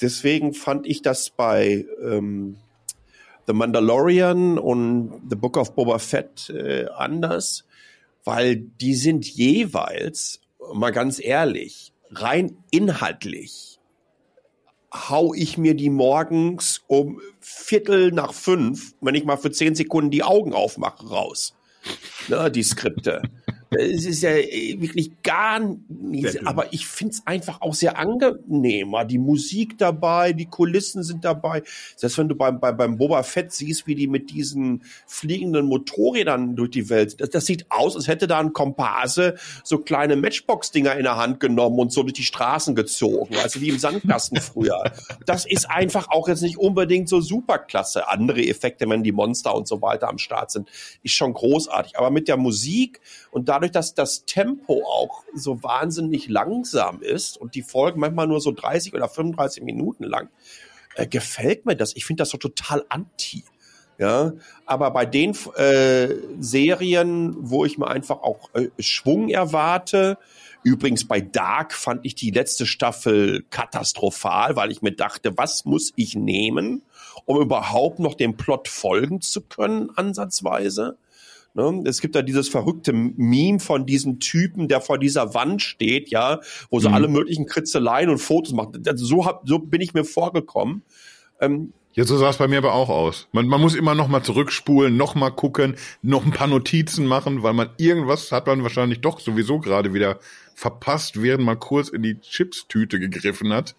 Deswegen fand ich das bei ähm, The Mandalorian und The Book of Boba Fett äh, anders, weil die sind jeweils, mal ganz ehrlich, rein inhaltlich hau ich mir die morgens um Viertel nach fünf, wenn ich mal für zehn Sekunden die Augen aufmache, raus. Ne, die Skripte. Es ist ja äh, wirklich gar nicht, aber ich finde es einfach auch sehr angenehmer. Die Musik dabei, die Kulissen sind dabei. Selbst wenn du beim, beim, beim Boba Fett siehst, wie die mit diesen fliegenden Motorrädern durch die Welt, das, das sieht aus, als hätte da ein Komparse so kleine Matchbox-Dinger in der Hand genommen und so durch die Straßen gezogen, also wie im Sandkasten früher. Das ist einfach auch jetzt nicht unbedingt so superklasse. Andere Effekte, wenn die Monster und so weiter am Start sind, ist schon großartig. Aber mit der Musik und dadurch, dass das Tempo auch so wahnsinnig langsam ist und die Folgen manchmal nur so 30 oder 35 Minuten lang, äh, gefällt mir das. Ich finde das so total anti. Ja, aber bei den äh, Serien, wo ich mir einfach auch äh, Schwung erwarte, übrigens bei Dark fand ich die letzte Staffel katastrophal, weil ich mir dachte, was muss ich nehmen, um überhaupt noch dem Plot folgen zu können, ansatzweise? Ne? Es gibt da dieses verrückte Meme von diesem Typen, der vor dieser Wand steht, ja, wo so mhm. alle möglichen Kritzeleien und Fotos macht. So, hab, so bin ich mir vorgekommen.
Ähm, ja, so sah es bei mir aber auch aus. Man, man muss immer noch mal zurückspulen, noch mal gucken, noch ein paar Notizen machen, weil man irgendwas hat man wahrscheinlich doch sowieso gerade wieder verpasst, während man kurz in die Chips-Tüte gegriffen hat.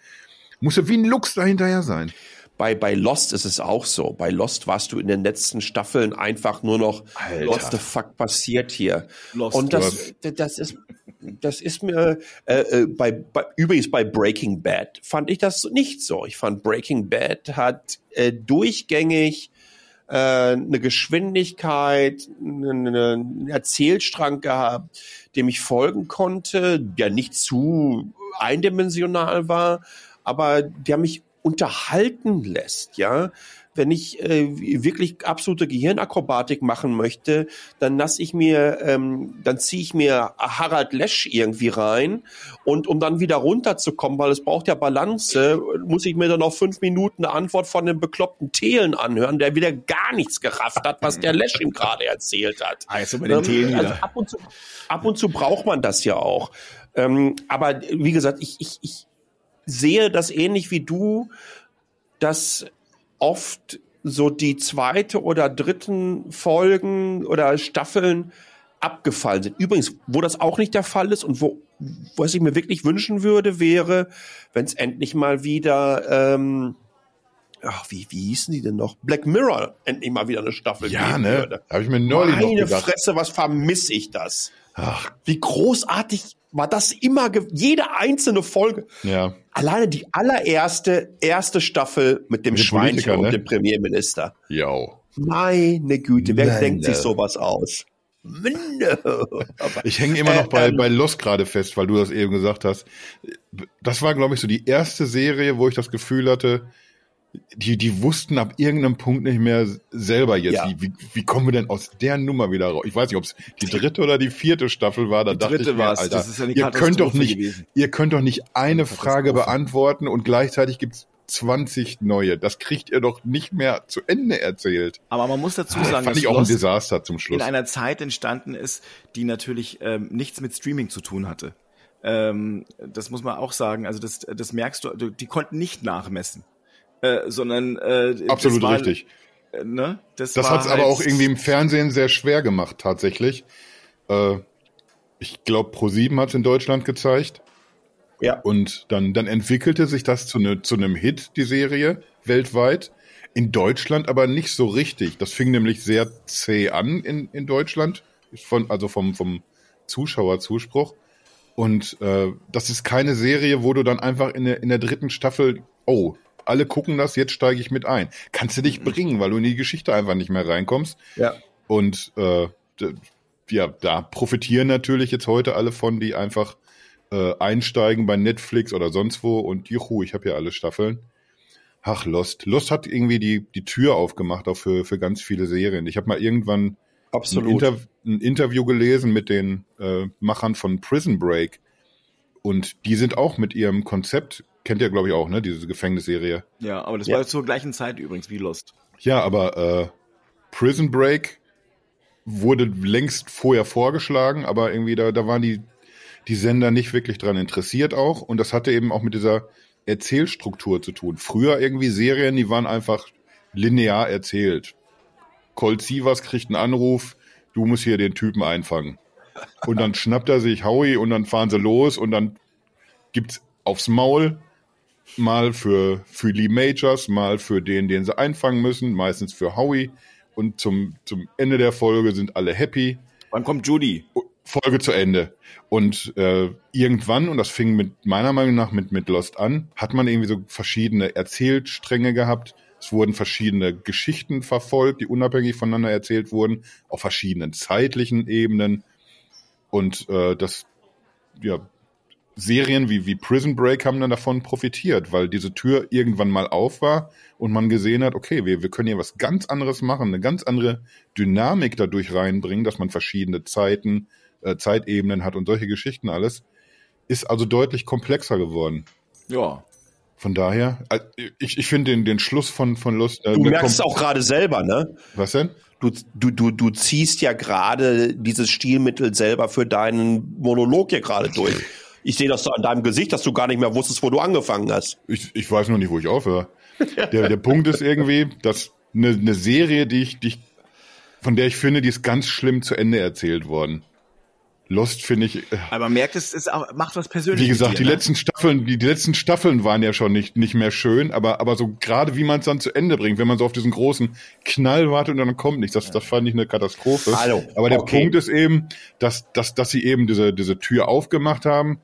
Muss ja wie ein Lux dahinterher sein.
Bei, bei Lost ist es auch so. Bei Lost warst du in den letzten Staffeln einfach nur noch, Alter. what the fuck passiert hier? Lost Und das, das ist, das ist mir, äh, äh, bei, bei, übrigens bei Breaking Bad fand ich das nicht so. Ich fand Breaking Bad hat äh, durchgängig äh, eine Geschwindigkeit, einen Erzählstrang gehabt, dem ich folgen konnte, der nicht zu eindimensional war, aber der mich unterhalten lässt, ja. Wenn ich äh, wirklich absolute Gehirnakrobatik machen möchte, dann lass ich mir, ähm, dann ziehe ich mir Harald Lesch irgendwie rein und um dann wieder runterzukommen, weil es braucht ja Balance, muss ich mir dann noch fünf Minuten eine Antwort von dem bekloppten Thelen anhören, der wieder gar nichts gerafft hat, was der Lesch ihm gerade erzählt hat.
Also, mit den ähm, Thelen also
ab, und zu, ab und zu braucht man das ja auch. Ähm, aber wie gesagt, ich, ich, ich sehe das ähnlich wie du, dass oft so die zweite oder dritten Folgen oder Staffeln abgefallen sind. Übrigens, wo das auch nicht der Fall ist und wo was ich mir wirklich wünschen würde, wäre, wenn es endlich mal wieder, ähm, ach, wie, wie hießen die denn noch? Black Mirror endlich mal wieder eine Staffel
Ja,
geben
ne?
würde.
Habe ich mir neulich noch
Meine
gedacht.
Fresse, was vermisse ich das?
Ach,
Wie großartig war das immer, jede einzelne Folge.
ja.
Alleine die allererste, erste Staffel mit dem
Mit
Schweinchen
Politiker,
und
ne?
dem Premierminister.
Jo.
Meine Güte, wer
Nein,
denkt sich
ne.
sowas aus?
Ich hänge immer noch
Äh,
bei,
ähm,
bei Lost gerade fest, weil du das eben gesagt hast. Das war, glaube ich, so die erste Serie, wo ich das Gefühl hatte, die, die wussten ab irgendeinem Punkt nicht mehr selber jetzt,
Ja.
wie, wie, kommen wir denn aus der Nummer wieder raus? Ich weiß nicht, ob es die dritte oder die vierte Staffel war. Da
Die
dachte
dritte
ich mir,
war's.
Alter,
Das ist ja eine
ihr könnt doch nicht,
gewesen.
ihr könnt doch nicht eine Frage beantworten und gleichzeitig gibt's 20 neue. Das kriegt ihr doch nicht mehr zu Ende erzählt.
Aber man muss dazu
Das
sagen,
fand ich auch ein Desaster zum
in
Schluss.
einer Zeit entstanden ist, die natürlich ähm, nichts mit Streaming zu tun hatte. Ähm, das muss man auch sagen. Also das, das merkst du. Die konnten nicht nachmessen, äh, sondern äh,
Absolut
das war,
richtig.
Äh, ne? Das,
Das
war
hat's aber auch irgendwie im Fernsehen sehr schwer gemacht, tatsächlich. Äh, ich glaube, Pro7 hat's in Deutschland gezeigt.
Ja.
Und dann, dann entwickelte sich das zu, ne, zu einem Hit, die Serie, weltweit. In Deutschland aber nicht so richtig. Das fing nämlich sehr zäh an in, in Deutschland, von, also vom, vom Zuschauerzuspruch. Und äh, das ist keine Serie, wo du dann einfach in der, in der dritten Staffel, oh, alle gucken das, jetzt steige ich mit ein. Kannst du dich bringen, weil du in die Geschichte einfach nicht mehr reinkommst.
Ja.
Und äh, ja, da profitieren natürlich jetzt heute alle von, die einfach äh, einsteigen bei Netflix oder sonst wo und juhu, ich habe ja alle Staffeln. Ach, Lost. Lost hat irgendwie die, die Tür aufgemacht, auch für, für ganz viele Serien. Ich habe mal irgendwann ein. Inter ein Interview gelesen mit den äh, Machern von Prison Break. Und die sind auch mit ihrem Konzept, kennt ihr glaube ich auch, ne, diese Gefängnisserie.
Ja, aber das
Ja.
war zur gleichen Zeit übrigens wie Lost.
Ja, aber äh, Prison Break wurde längst vorher vorgeschlagen, aber irgendwie da, da waren die, die Sender nicht wirklich dran interessiert auch. Und das hatte eben auch mit dieser Erzählstruktur zu tun. Früher irgendwie Serien, die waren einfach linear erzählt. Colt Sievers kriegt einen Anruf, du musst hier den Typen einfangen. Und dann schnappt er sich Howie und dann fahren sie los und dann gibt's aufs Maul mal für, für Lee Majors, mal für den, den sie einfangen müssen, meistens für Howie. Und zum, zum Ende der Folge sind alle happy.
Wann kommt Judy?
Folge zu Ende. Und äh, irgendwann, und das fing mit meiner Meinung nach mit, mit Lost an, hat man irgendwie so verschiedene Erzählstränge gehabt. Es wurden verschiedene Geschichten verfolgt, die unabhängig voneinander erzählt wurden, auf verschiedenen zeitlichen Ebenen. Und äh, das, ja, Serien wie, wie Prison Break haben dann davon profitiert, weil diese Tür irgendwann mal auf war und man gesehen hat, okay, wir, wir können hier was ganz anderes machen, eine ganz andere Dynamik dadurch reinbringen, dass man verschiedene Zeiten, äh, Zeitebenen hat und solche Geschichten alles. Ist also deutlich komplexer geworden.
Ja.
Von daher, äh, ich, ich finde den, den Schluss von, von Lust. Äh,
Du merkst es auch gerade selber, ne?
Was denn?
Du, du, du, du ziehst ja gerade dieses Stilmittel selber für deinen Monolog hier gerade durch. Ich sehe das so an deinem Gesicht, dass du gar nicht mehr wusstest, wo du angefangen hast.
Ich, ich weiß noch nicht, wo ich aufhöre. Der, der Punkt ist irgendwie, dass eine, eine Serie, die ich, die ich, von der ich finde, die ist ganz schlimm zu Ende erzählt worden. Lost finde ich, äh,
Aber man merkt, es ist auch, macht was Persönliches.
wie gesagt,
mit
die
dir, ne?
letzten Staffeln, die, die letzten Staffeln waren ja schon nicht, nicht mehr schön, aber, aber so gerade wie man es dann zu Ende bringt, wenn man so auf diesen großen Knall wartet und dann kommt nichts, das, das fand ich eine Katastrophe.
Hallo,
aber der
okay.
Punkt ist eben, dass, dass, dass sie eben diese, diese Tür aufgemacht haben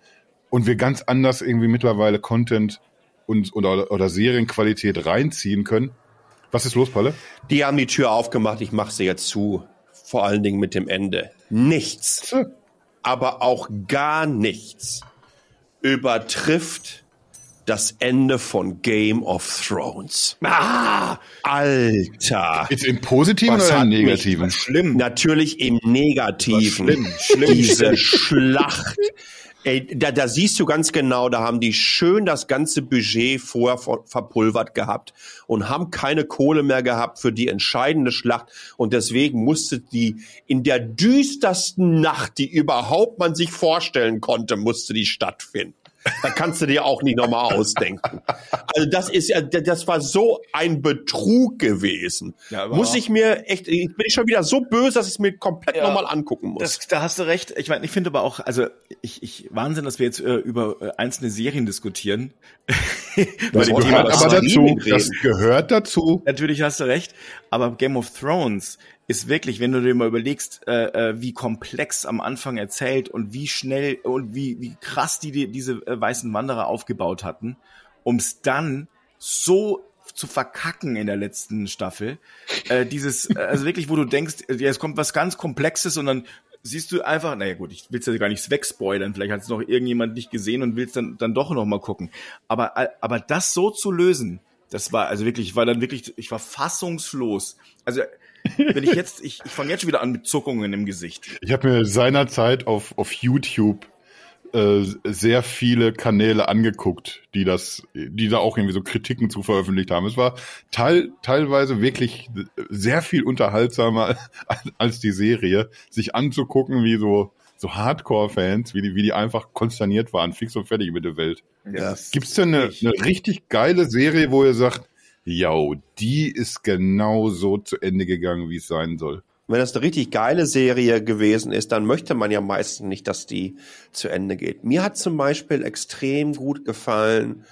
und wir ganz anders irgendwie mittlerweile Content und, oder, oder Serienqualität reinziehen können. Was ist los, Palle?
Die haben die Tür aufgemacht, ich mache sie jetzt zu. Vor allen Dingen mit dem Ende. Nichts, aber auch gar nichts übertrifft das Ende von Game of Thrones. Ah, Alter.
Jetzt im Positiven
Was
oder im Negativen?
Schlimm.
Natürlich im Negativen.
Schlimm, schlimm,
Diese. Schlacht. Ey, da, da siehst du ganz genau, da haben die schön das ganze Budget vorher ver verpulvert gehabt und haben keine Kohle mehr gehabt für die entscheidende Schlacht. Und deswegen musste die in der düstersten Nacht, die überhaupt man sich vorstellen konnte, musste die stattfinden. Da kannst du dir auch nicht nochmal ausdenken. Also das ist ja, das war so ein Betrug gewesen. Ja, muss ich mir echt, ich bin schon wieder so böse, dass ich es mir komplett ja, nochmal angucken muss.
Das, da hast du recht. Ich meine, ich finde aber auch, also ich, ich Wahnsinn, dass wir jetzt äh, über äh, einzelne Serien diskutieren.
das gehört aber dazu. Das gehört dazu.
Natürlich hast du recht. Aber Game of Thrones ist wirklich, wenn du dir mal überlegst, äh, äh, wie komplex am Anfang erzählt und wie schnell und wie, wie krass die, die diese äh, weißen Wanderer aufgebaut hatten, um es dann so zu verkacken in der letzten Staffel. Äh, dieses, also wirklich, wo du denkst, ja, es kommt was ganz Komplexes und dann siehst du einfach, naja gut, ich will es ja gar nicht wegspoilern, vielleicht hat es noch irgendjemand nicht gesehen und willst dann, dann doch noch mal gucken. Aber, aber das so zu lösen, das war also wirklich, ich war dann wirklich, ich war fassungslos. Also wenn ich jetzt, ich, ich fange jetzt schon wieder an mit Zuckungen im Gesicht.
Ich habe mir seinerzeit auf, auf YouTube äh, sehr viele Kanäle angeguckt, die das, die da auch irgendwie so Kritiken zu veröffentlicht haben. Es war teil, teilweise wirklich sehr viel unterhaltsamer als die Serie, sich anzugucken, wie so so Hardcore-Fans, wie die, wie die einfach konsterniert waren, fix und fertig mit der Welt. Ja, Gibt's denn eine, eine richtig geile Serie, wo ihr sagt, ja, die ist genau so zu Ende gegangen, wie es sein soll.
Wenn das eine richtig geile Serie gewesen ist, dann möchte man ja meistens nicht, dass die zu Ende geht. Mir hat zum Beispiel extrem gut gefallen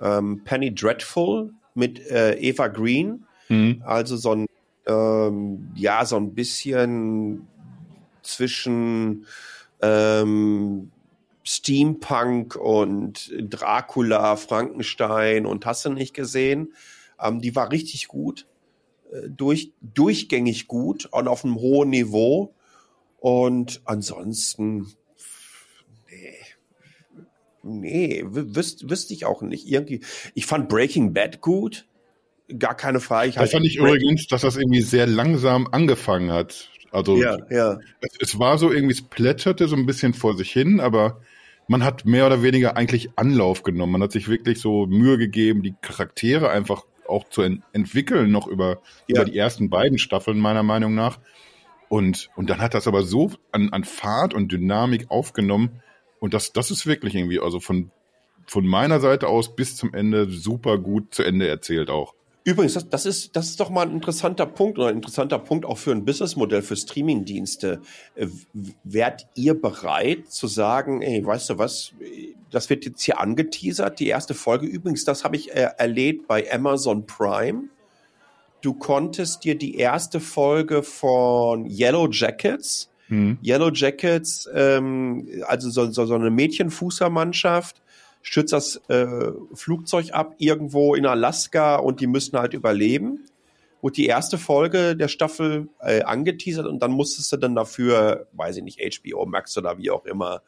ähm, Penny Dreadful mit äh, Eva Green. Mhm. Also so ein, ähm, ja, so ein bisschen zwischen ähm, Steampunk und Dracula, Frankenstein und hast du nicht gesehen. Ähm, die war richtig gut, äh, durch, durchgängig gut und auf einem hohen Niveau. Und ansonsten, nee, nee, wüsste wüsst ich auch nicht. Irgendwie, ich fand Breaking Bad gut, gar keine Frage.
Ich das fand ich übrigens, dass das irgendwie sehr langsam angefangen hat. Also ja, ja. Es, es, war so irgendwie, es plätscherte so ein bisschen vor sich hin, aber man hat mehr oder weniger eigentlich Anlauf genommen. Man hat sich wirklich so Mühe gegeben, die Charaktere einfach auch zu ent entwickeln, noch über, ja. über die ersten beiden Staffeln, meiner Meinung nach. Und, und dann hat das aber so an, an Fahrt und Dynamik aufgenommen. Und das, das ist wirklich irgendwie, also von, von meiner Seite aus bis zum Ende super gut zu Ende erzählt auch.
Übrigens, das, das, ist, das ist doch mal ein interessanter Punkt oder ein interessanter Punkt auch für ein Businessmodell für Streamingdienste. Äh, wärt ihr bereit zu sagen, ey, weißt du was, das wird jetzt hier angeteasert, die erste Folge. Übrigens, das habe ich äh, erlebt bei Amazon Prime. Du konntest dir die erste Folge von Yellow Jackets, hm. Yellow Jackets, ähm, also so, so, so eine Mädchenfußermannschaft, stürzt das äh, Flugzeug ab irgendwo in Alaska und die müssen halt überleben. Wurde die erste Folge der Staffel äh, angeteasert und dann musstest du dann dafür, weiß ich nicht, HBO Max oder wie auch immer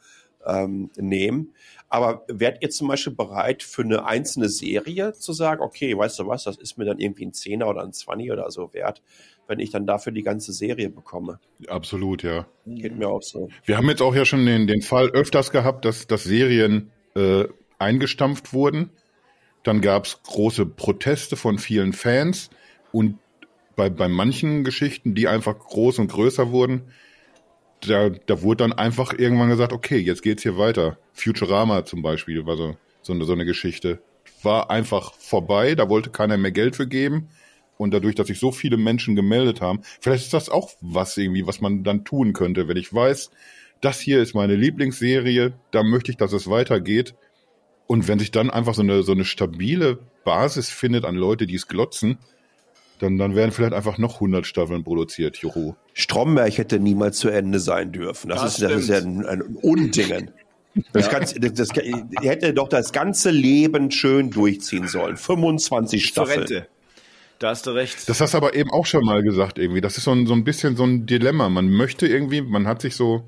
ähm, nehmen. Aber wärt ihr zum Beispiel bereit, für eine einzelne Serie zu sagen, okay, weißt du was, das ist mir dann irgendwie ein Zehner oder ein Zwanni oder so wert, wenn ich dann dafür die ganze Serie bekomme?
Absolut, ja.
Geht mir auch so.
Wir haben jetzt auch ja schon den, den Fall öfters gehabt, dass, dass Serien äh, eingestampft wurden. Dann gab es große Proteste von vielen Fans und bei, bei manchen Geschichten, die einfach groß und größer wurden, da, da wurde dann einfach irgendwann gesagt, okay, jetzt geht's hier weiter. Futurama zum Beispiel war so, so, eine, so eine Geschichte. War einfach vorbei, da wollte keiner mehr Geld für geben. Und dadurch, dass sich so viele Menschen gemeldet haben, vielleicht ist das auch was irgendwie, was man dann tun könnte, wenn ich weiß, das hier ist meine Lieblingsserie, da möchte ich, dass es weitergeht, und wenn sich dann einfach so eine, so eine stabile Basis findet an Leute, die es glotzen, dann, dann werden vielleicht einfach noch 100 Staffeln produziert, Juhu.
Stromberg hätte niemals zu Ende sein dürfen. Das, das ist, das ist ja ein, ein Undingen. Das, ja. Ganze, das, das, hätte doch das ganze Leben schön durchziehen sollen. 25 Staffeln.
Da hast du recht.
Das hast du aber eben auch schon mal gesagt irgendwie. Das ist so ein, so ein bisschen so ein Dilemma. Man möchte irgendwie, man hat sich so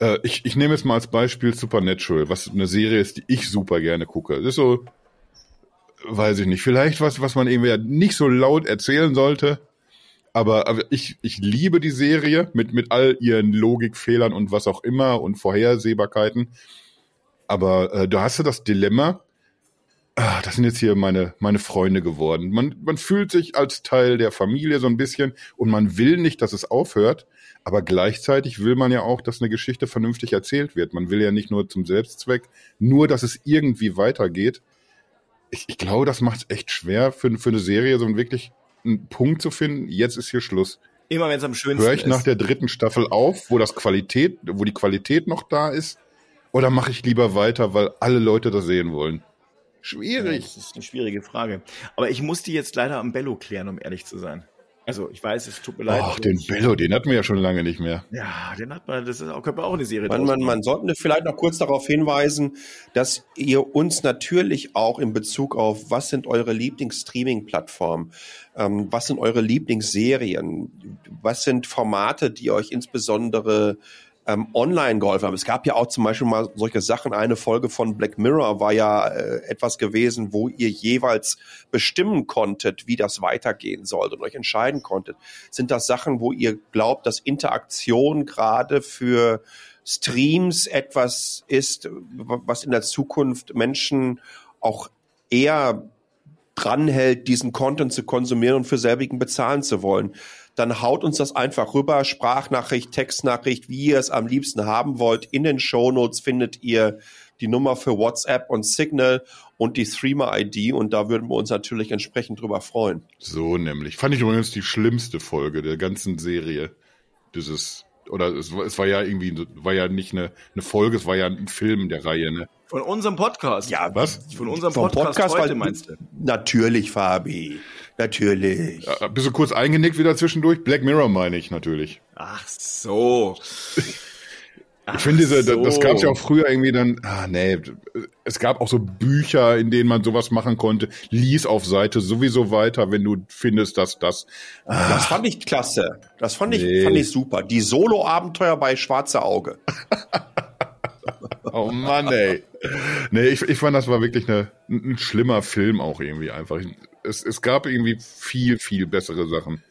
äh, ich, ich nehme jetzt mal als Beispiel Supernatural, was eine Serie ist, die ich super gerne gucke. Das ist so, weiß ich nicht, vielleicht was, was man irgendwie nicht so laut erzählen sollte. Aber, aber ich, ich liebe die Serie mit, mit all ihren Logikfehlern und was auch immer und Vorhersehbarkeiten. Aber äh, da hast du das Dilemma, ah, das sind jetzt hier meine, meine Freunde geworden. Man, man fühlt sich als Teil der Familie so ein bisschen und man will nicht, dass es aufhört. Aber gleichzeitig will man ja auch, dass eine Geschichte vernünftig erzählt wird. Man will ja nicht nur zum Selbstzweck, nur dass es irgendwie weitergeht. Ich, ich glaube, das macht es echt schwer für, für eine Serie, so wirklich einen Punkt zu finden. Jetzt ist hier Schluss.
Immer wenn es am schönsten
Höre ich
ist.
nach der dritten Staffel auf, wo das Qualität, wo die Qualität noch da ist? Oder mache ich lieber weiter, weil alle Leute das sehen wollen?
Ja,
Schwierig.
Das ist eine schwierige Frage. Aber ich muss die jetzt leider am Bello klären, um ehrlich zu sein. Also ich weiß, es tut mir leid.
Ach, den Bello, den hatten wir ja schon lange nicht mehr.
Ja, den hat man, das ist auch, könnte man auch eine Serie
Man, man, man sollte vielleicht noch kurz darauf hinweisen, dass ihr uns natürlich auch in Bezug auf, was sind eure Lieblings-Streaming-Plattformen, ähm, was sind eure Lieblingsserien, was sind Formate, die euch insbesondere ähm, online geholfen haben. Es gab ja auch zum Beispiel mal solche Sachen. Eine Folge von Black Mirror war ja äh, etwas gewesen, wo ihr jeweils bestimmen konntet, wie das weitergehen sollte und euch entscheiden konntet. Sind das Sachen, wo ihr glaubt, dass Interaktion gerade für Streams etwas ist, was in der Zukunft Menschen auch eher dranhält, diesen Content zu konsumieren und für selbigen bezahlen zu wollen, dann haut uns das einfach rüber, Sprachnachricht, Textnachricht, wie ihr es am liebsten haben wollt. In den Shownotes findet ihr die Nummer für WhatsApp und Signal und die Streamer-ID und da würden wir uns natürlich entsprechend drüber freuen.
So nämlich. Fand ich übrigens die schlimmste Folge der ganzen Serie. Dieses, oder es, war- es war ja irgendwie, war ja nicht eine, eine Folge, es war ja ein Film der Reihe, ne?
Von unserem Podcast.
Ja,
Was?
Von unserem
vom
Podcast,
Podcast,
heute
weil-
meinst du?
Natürlich, Fabi. Natürlich.
Äh, Bist du kurz eingenickt wieder zwischendurch? Black Mirror meine ich natürlich.
Ach so.
Ich finde diese,
so.
das gab es ja auch früher irgendwie dann, ah nee, es gab auch so Bücher, in denen man sowas machen konnte. Lies auf Seite sowieso weiter, wenn du findest, dass das.
Das fand ich klasse. Das fand ich,
Nee.
fand ich super. Die Solo-Abenteuer bei Schwarze Auge.
Oh Mann, ey. Nee, ich, ich fand, das war wirklich eine, ein, schlimmer Film auch irgendwie einfach. Es, es gab irgendwie viel, viel bessere Sachen.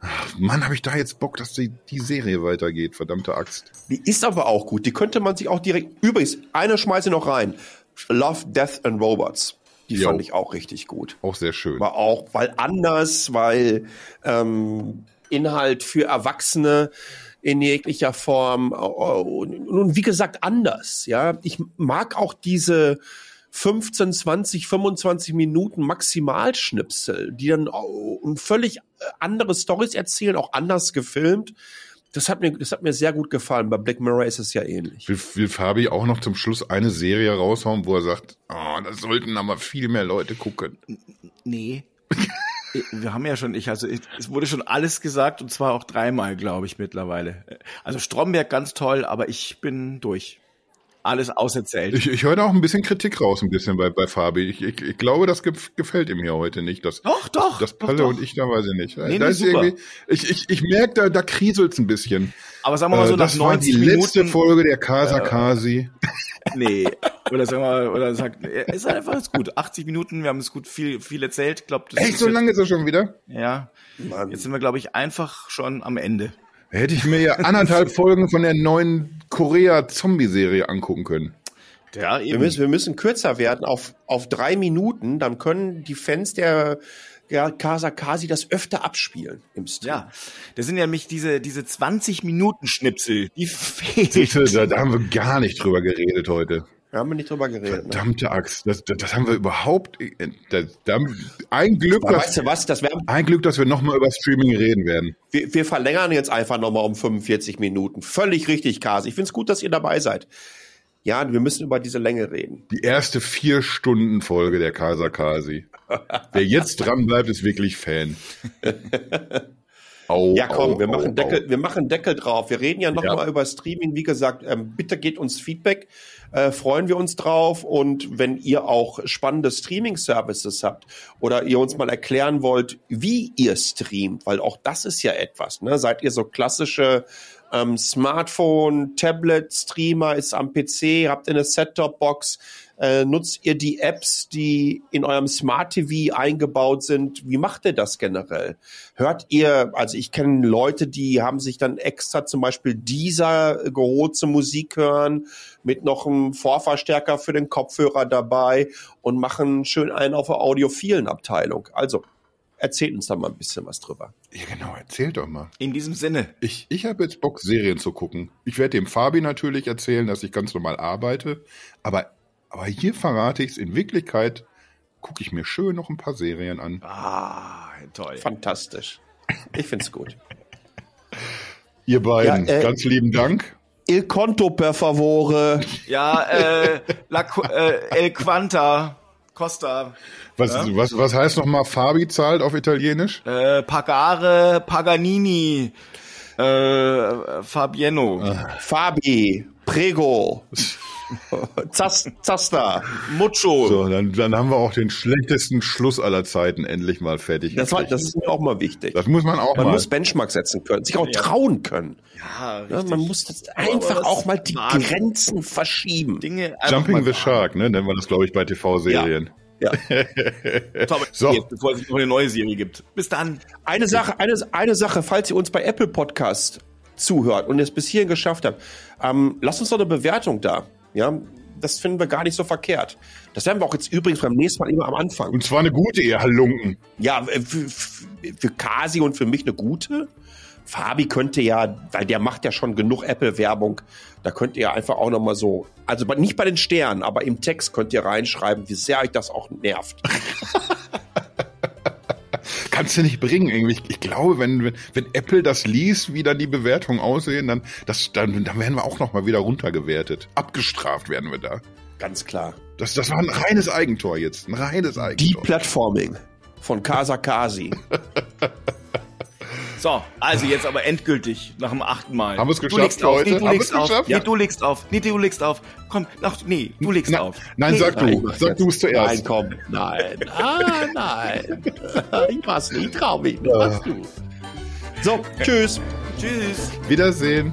Ach, Mann, habe ich da jetzt Bock, dass die, die Serie weitergeht, verdammte Axt.
Die ist aber auch gut. Die könnte man sich auch direkt. Übrigens, eine schmeiße noch rein. Love, Death and Robots. Die
Jo.
fand ich auch richtig gut.
Auch sehr schön.
War auch, weil anders, weil ähm, Inhalt für Erwachsene in jeglicher Form oh, nun wie gesagt anders. Ja, ich mag auch diese 15, 20, 25 Minuten Maximalschnipsel, die dann und völlig andere Stories erzählen, auch anders gefilmt. Das hat mir, das hat mir sehr gut gefallen. Bei Black Mirror ist es ja ähnlich.
Will, will Fabi auch noch zum Schluss eine Serie raushauen, wo er sagt, oh, das sollten aber viel mehr Leute gucken.
Nee. Wir haben ja schon, ich, also es wurde schon alles gesagt und zwar auch dreimal, glaube ich, mittlerweile. Also Stromberg ganz toll, aber ich bin durch. Alles auserzählt.
Ich, ich höre da auch ein bisschen Kritik raus, ein bisschen bei, bei Fabi. Ich, ich, ich glaube, das gef gefällt ihm hier heute nicht. Das,
Doch, doch,
Das Palle
doch.
und ich, da weiß ich nicht.
Nee,
da
nee,
ist
super.
irgendwie, ich, ich, ich merke, da, da kriselt's ein bisschen.
aber sagen wir mal so,
Äh,
nach
das war
90
die letzte
Minuten.
Folge der Casa Kasi.
Nee. Oder sagen wir mal, oder sagt, ist einfach ist gut. 80 Minuten, wir haben es gut viel, viel erzählt. Glaub, das
Echt, so
jetzt-
lange ist er schon wieder?
Ja.
Mann.
Jetzt sind wir, glaube ich, einfach schon am Ende.
Hätte ich mir ja anderthalb Folgen von der neuen Korea-Zombie-Serie angucken können.
Ja,
Wir müssen, wir müssen kürzer werden auf, auf drei Minuten, dann können die Fans der, der Casa Kasi das öfter abspielen im Stream.
Ja, das sind ja nämlich diese, diese 20 Minuten Schnipsel, die fehlen.
Da, da haben wir gar nicht drüber geredet heute.
Da haben wir nicht drüber geredet. Ne?
Verdammte Axt. Das, das, das haben wir überhaupt. Das, da, ein, Glück,
Aber
dass,
weißt du was, das wär,
ein Glück, dass wir nochmal über Streaming reden werden.
wir, wir verlängern jetzt einfach nochmal um 45 Minuten. Völlig richtig, Kasi. Ich finde es gut, dass ihr dabei seid. Ja, wir müssen über diese Länge reden.
Die erste vier Stunden Folge der Casa Kasi. Wer jetzt dran bleibt, ist wirklich Fan. Au,
Ja, komm,
au,
wir machen Deckel,
au.
wir machen Deckel drauf. Wir reden ja noch
Ja.
mal über Streaming. Wie gesagt, ähm, bitte gebt uns Feedback. Äh, freuen wir uns drauf. Und wenn ihr auch spannende Streaming-Services habt oder ihr uns mal erklären wollt, wie ihr streamt, weil auch das ist ja etwas. Ne? Seid ihr so klassische ähm, Smartphone, Tablet-Streamer, ist am PC, habt ihr eine Set-Top-Box, äh, nutzt ihr die Apps, die in eurem Smart TV eingebaut sind? Wie macht ihr das generell? Hört ihr, also ich kenne Leute, die haben sich dann extra zum Beispiel dieser geholt zum Musik hören, mit noch einem Vorverstärker für den Kopfhörer dabei und machen schön einen auf der audiophilen Abteilung. Also erzählt uns da mal ein bisschen was drüber.
Ja, genau, erzähl doch mal.
In diesem Sinne.
Ich, ich habe jetzt Bock, Serien zu gucken. Ich werde dem Fabi natürlich erzählen, dass ich ganz normal arbeite. Aber, aber hier verrate ich es. In Wirklichkeit gucke ich mir schön noch ein paar Serien an.
Ah, toll.
Fantastisch. Ich find's gut.
Ihr beiden,
Ja, äh,
ganz lieben Dank.
Il conto per favore.
Ja, äh, La, äh, El Quanta, Costa,
Was, was, was heißt nochmal Fabi zahlt auf Italienisch?
äh, Pagare, Paganini, äh, Fabiano,
Fabi. Prego. Zas, Zasta.
Mucho.
So, dann, dann haben wir auch den schlechtesten Schluss aller Zeiten endlich mal fertig.
Das, war, das ist mir auch mal wichtig.
Das muss man auch
Man
mal.
muss Benchmark setzen können, sich auch trauen können.
Ja,
Ja,
richtig.
man muss einfach auch mal die
wagen.
Grenzen verschieben.
Dinge
Jumping the. Shark, ne, nennen wir das, glaube ich, bei TV-Serien.
Ja.
Aber
So.
jetzt, bevor es noch eine neue Serie gibt. Bis dann.
Eine Sache, eine, eine Sache, falls ihr uns bei Apple Podcast zuhört und es bis hierhin geschafft habt, ähm, lasst uns doch eine Bewertung da. Ja, das finden wir gar nicht so verkehrt. Das werden wir auch jetzt übrigens beim nächsten Mal immer am Anfang.
Und zwar eine gute, ihr Halunken.
Ja, für, für Kasi und für mich eine gute. Fabi könnte ja, weil der macht ja schon genug Apple-Werbung, da könnt ihr einfach auch nochmal so, also nicht bei den Sternen, aber im Text könnt ihr reinschreiben, wie sehr euch das auch nervt.
Kannst du nicht bringen irgendwie. Ich, glaube, wenn, wenn, wenn Apple das liest, wie dann die Bewertungen aussehen, dann, das, dann, dann werden wir auch noch mal wieder runtergewertet. Abgestraft werden wir da.
Ganz klar.
Das, das war ein reines Eigentor jetzt. Ein reines
Die
Eigentor.
Platforming von Casa Kasi.
So, also jetzt aber endgültig, nach dem achten Mal.
Haben wir's
Du
geschafft
legst
für
auf,
heute?
nee, du
Haben
legst auf,
geschafft?
nee,
Ja.
du legst auf, nee, du legst auf. Komm, nach, nee, du legst
Na,
auf.
nein,
nee,
sag du.
mach
Sag
jetzt.
du es zuerst.
Nein, komm. Nein. Ah, nein. Ich mach's nicht. Trau mich. Machst du. So, tschüss.
Tschüss.
Wiedersehen.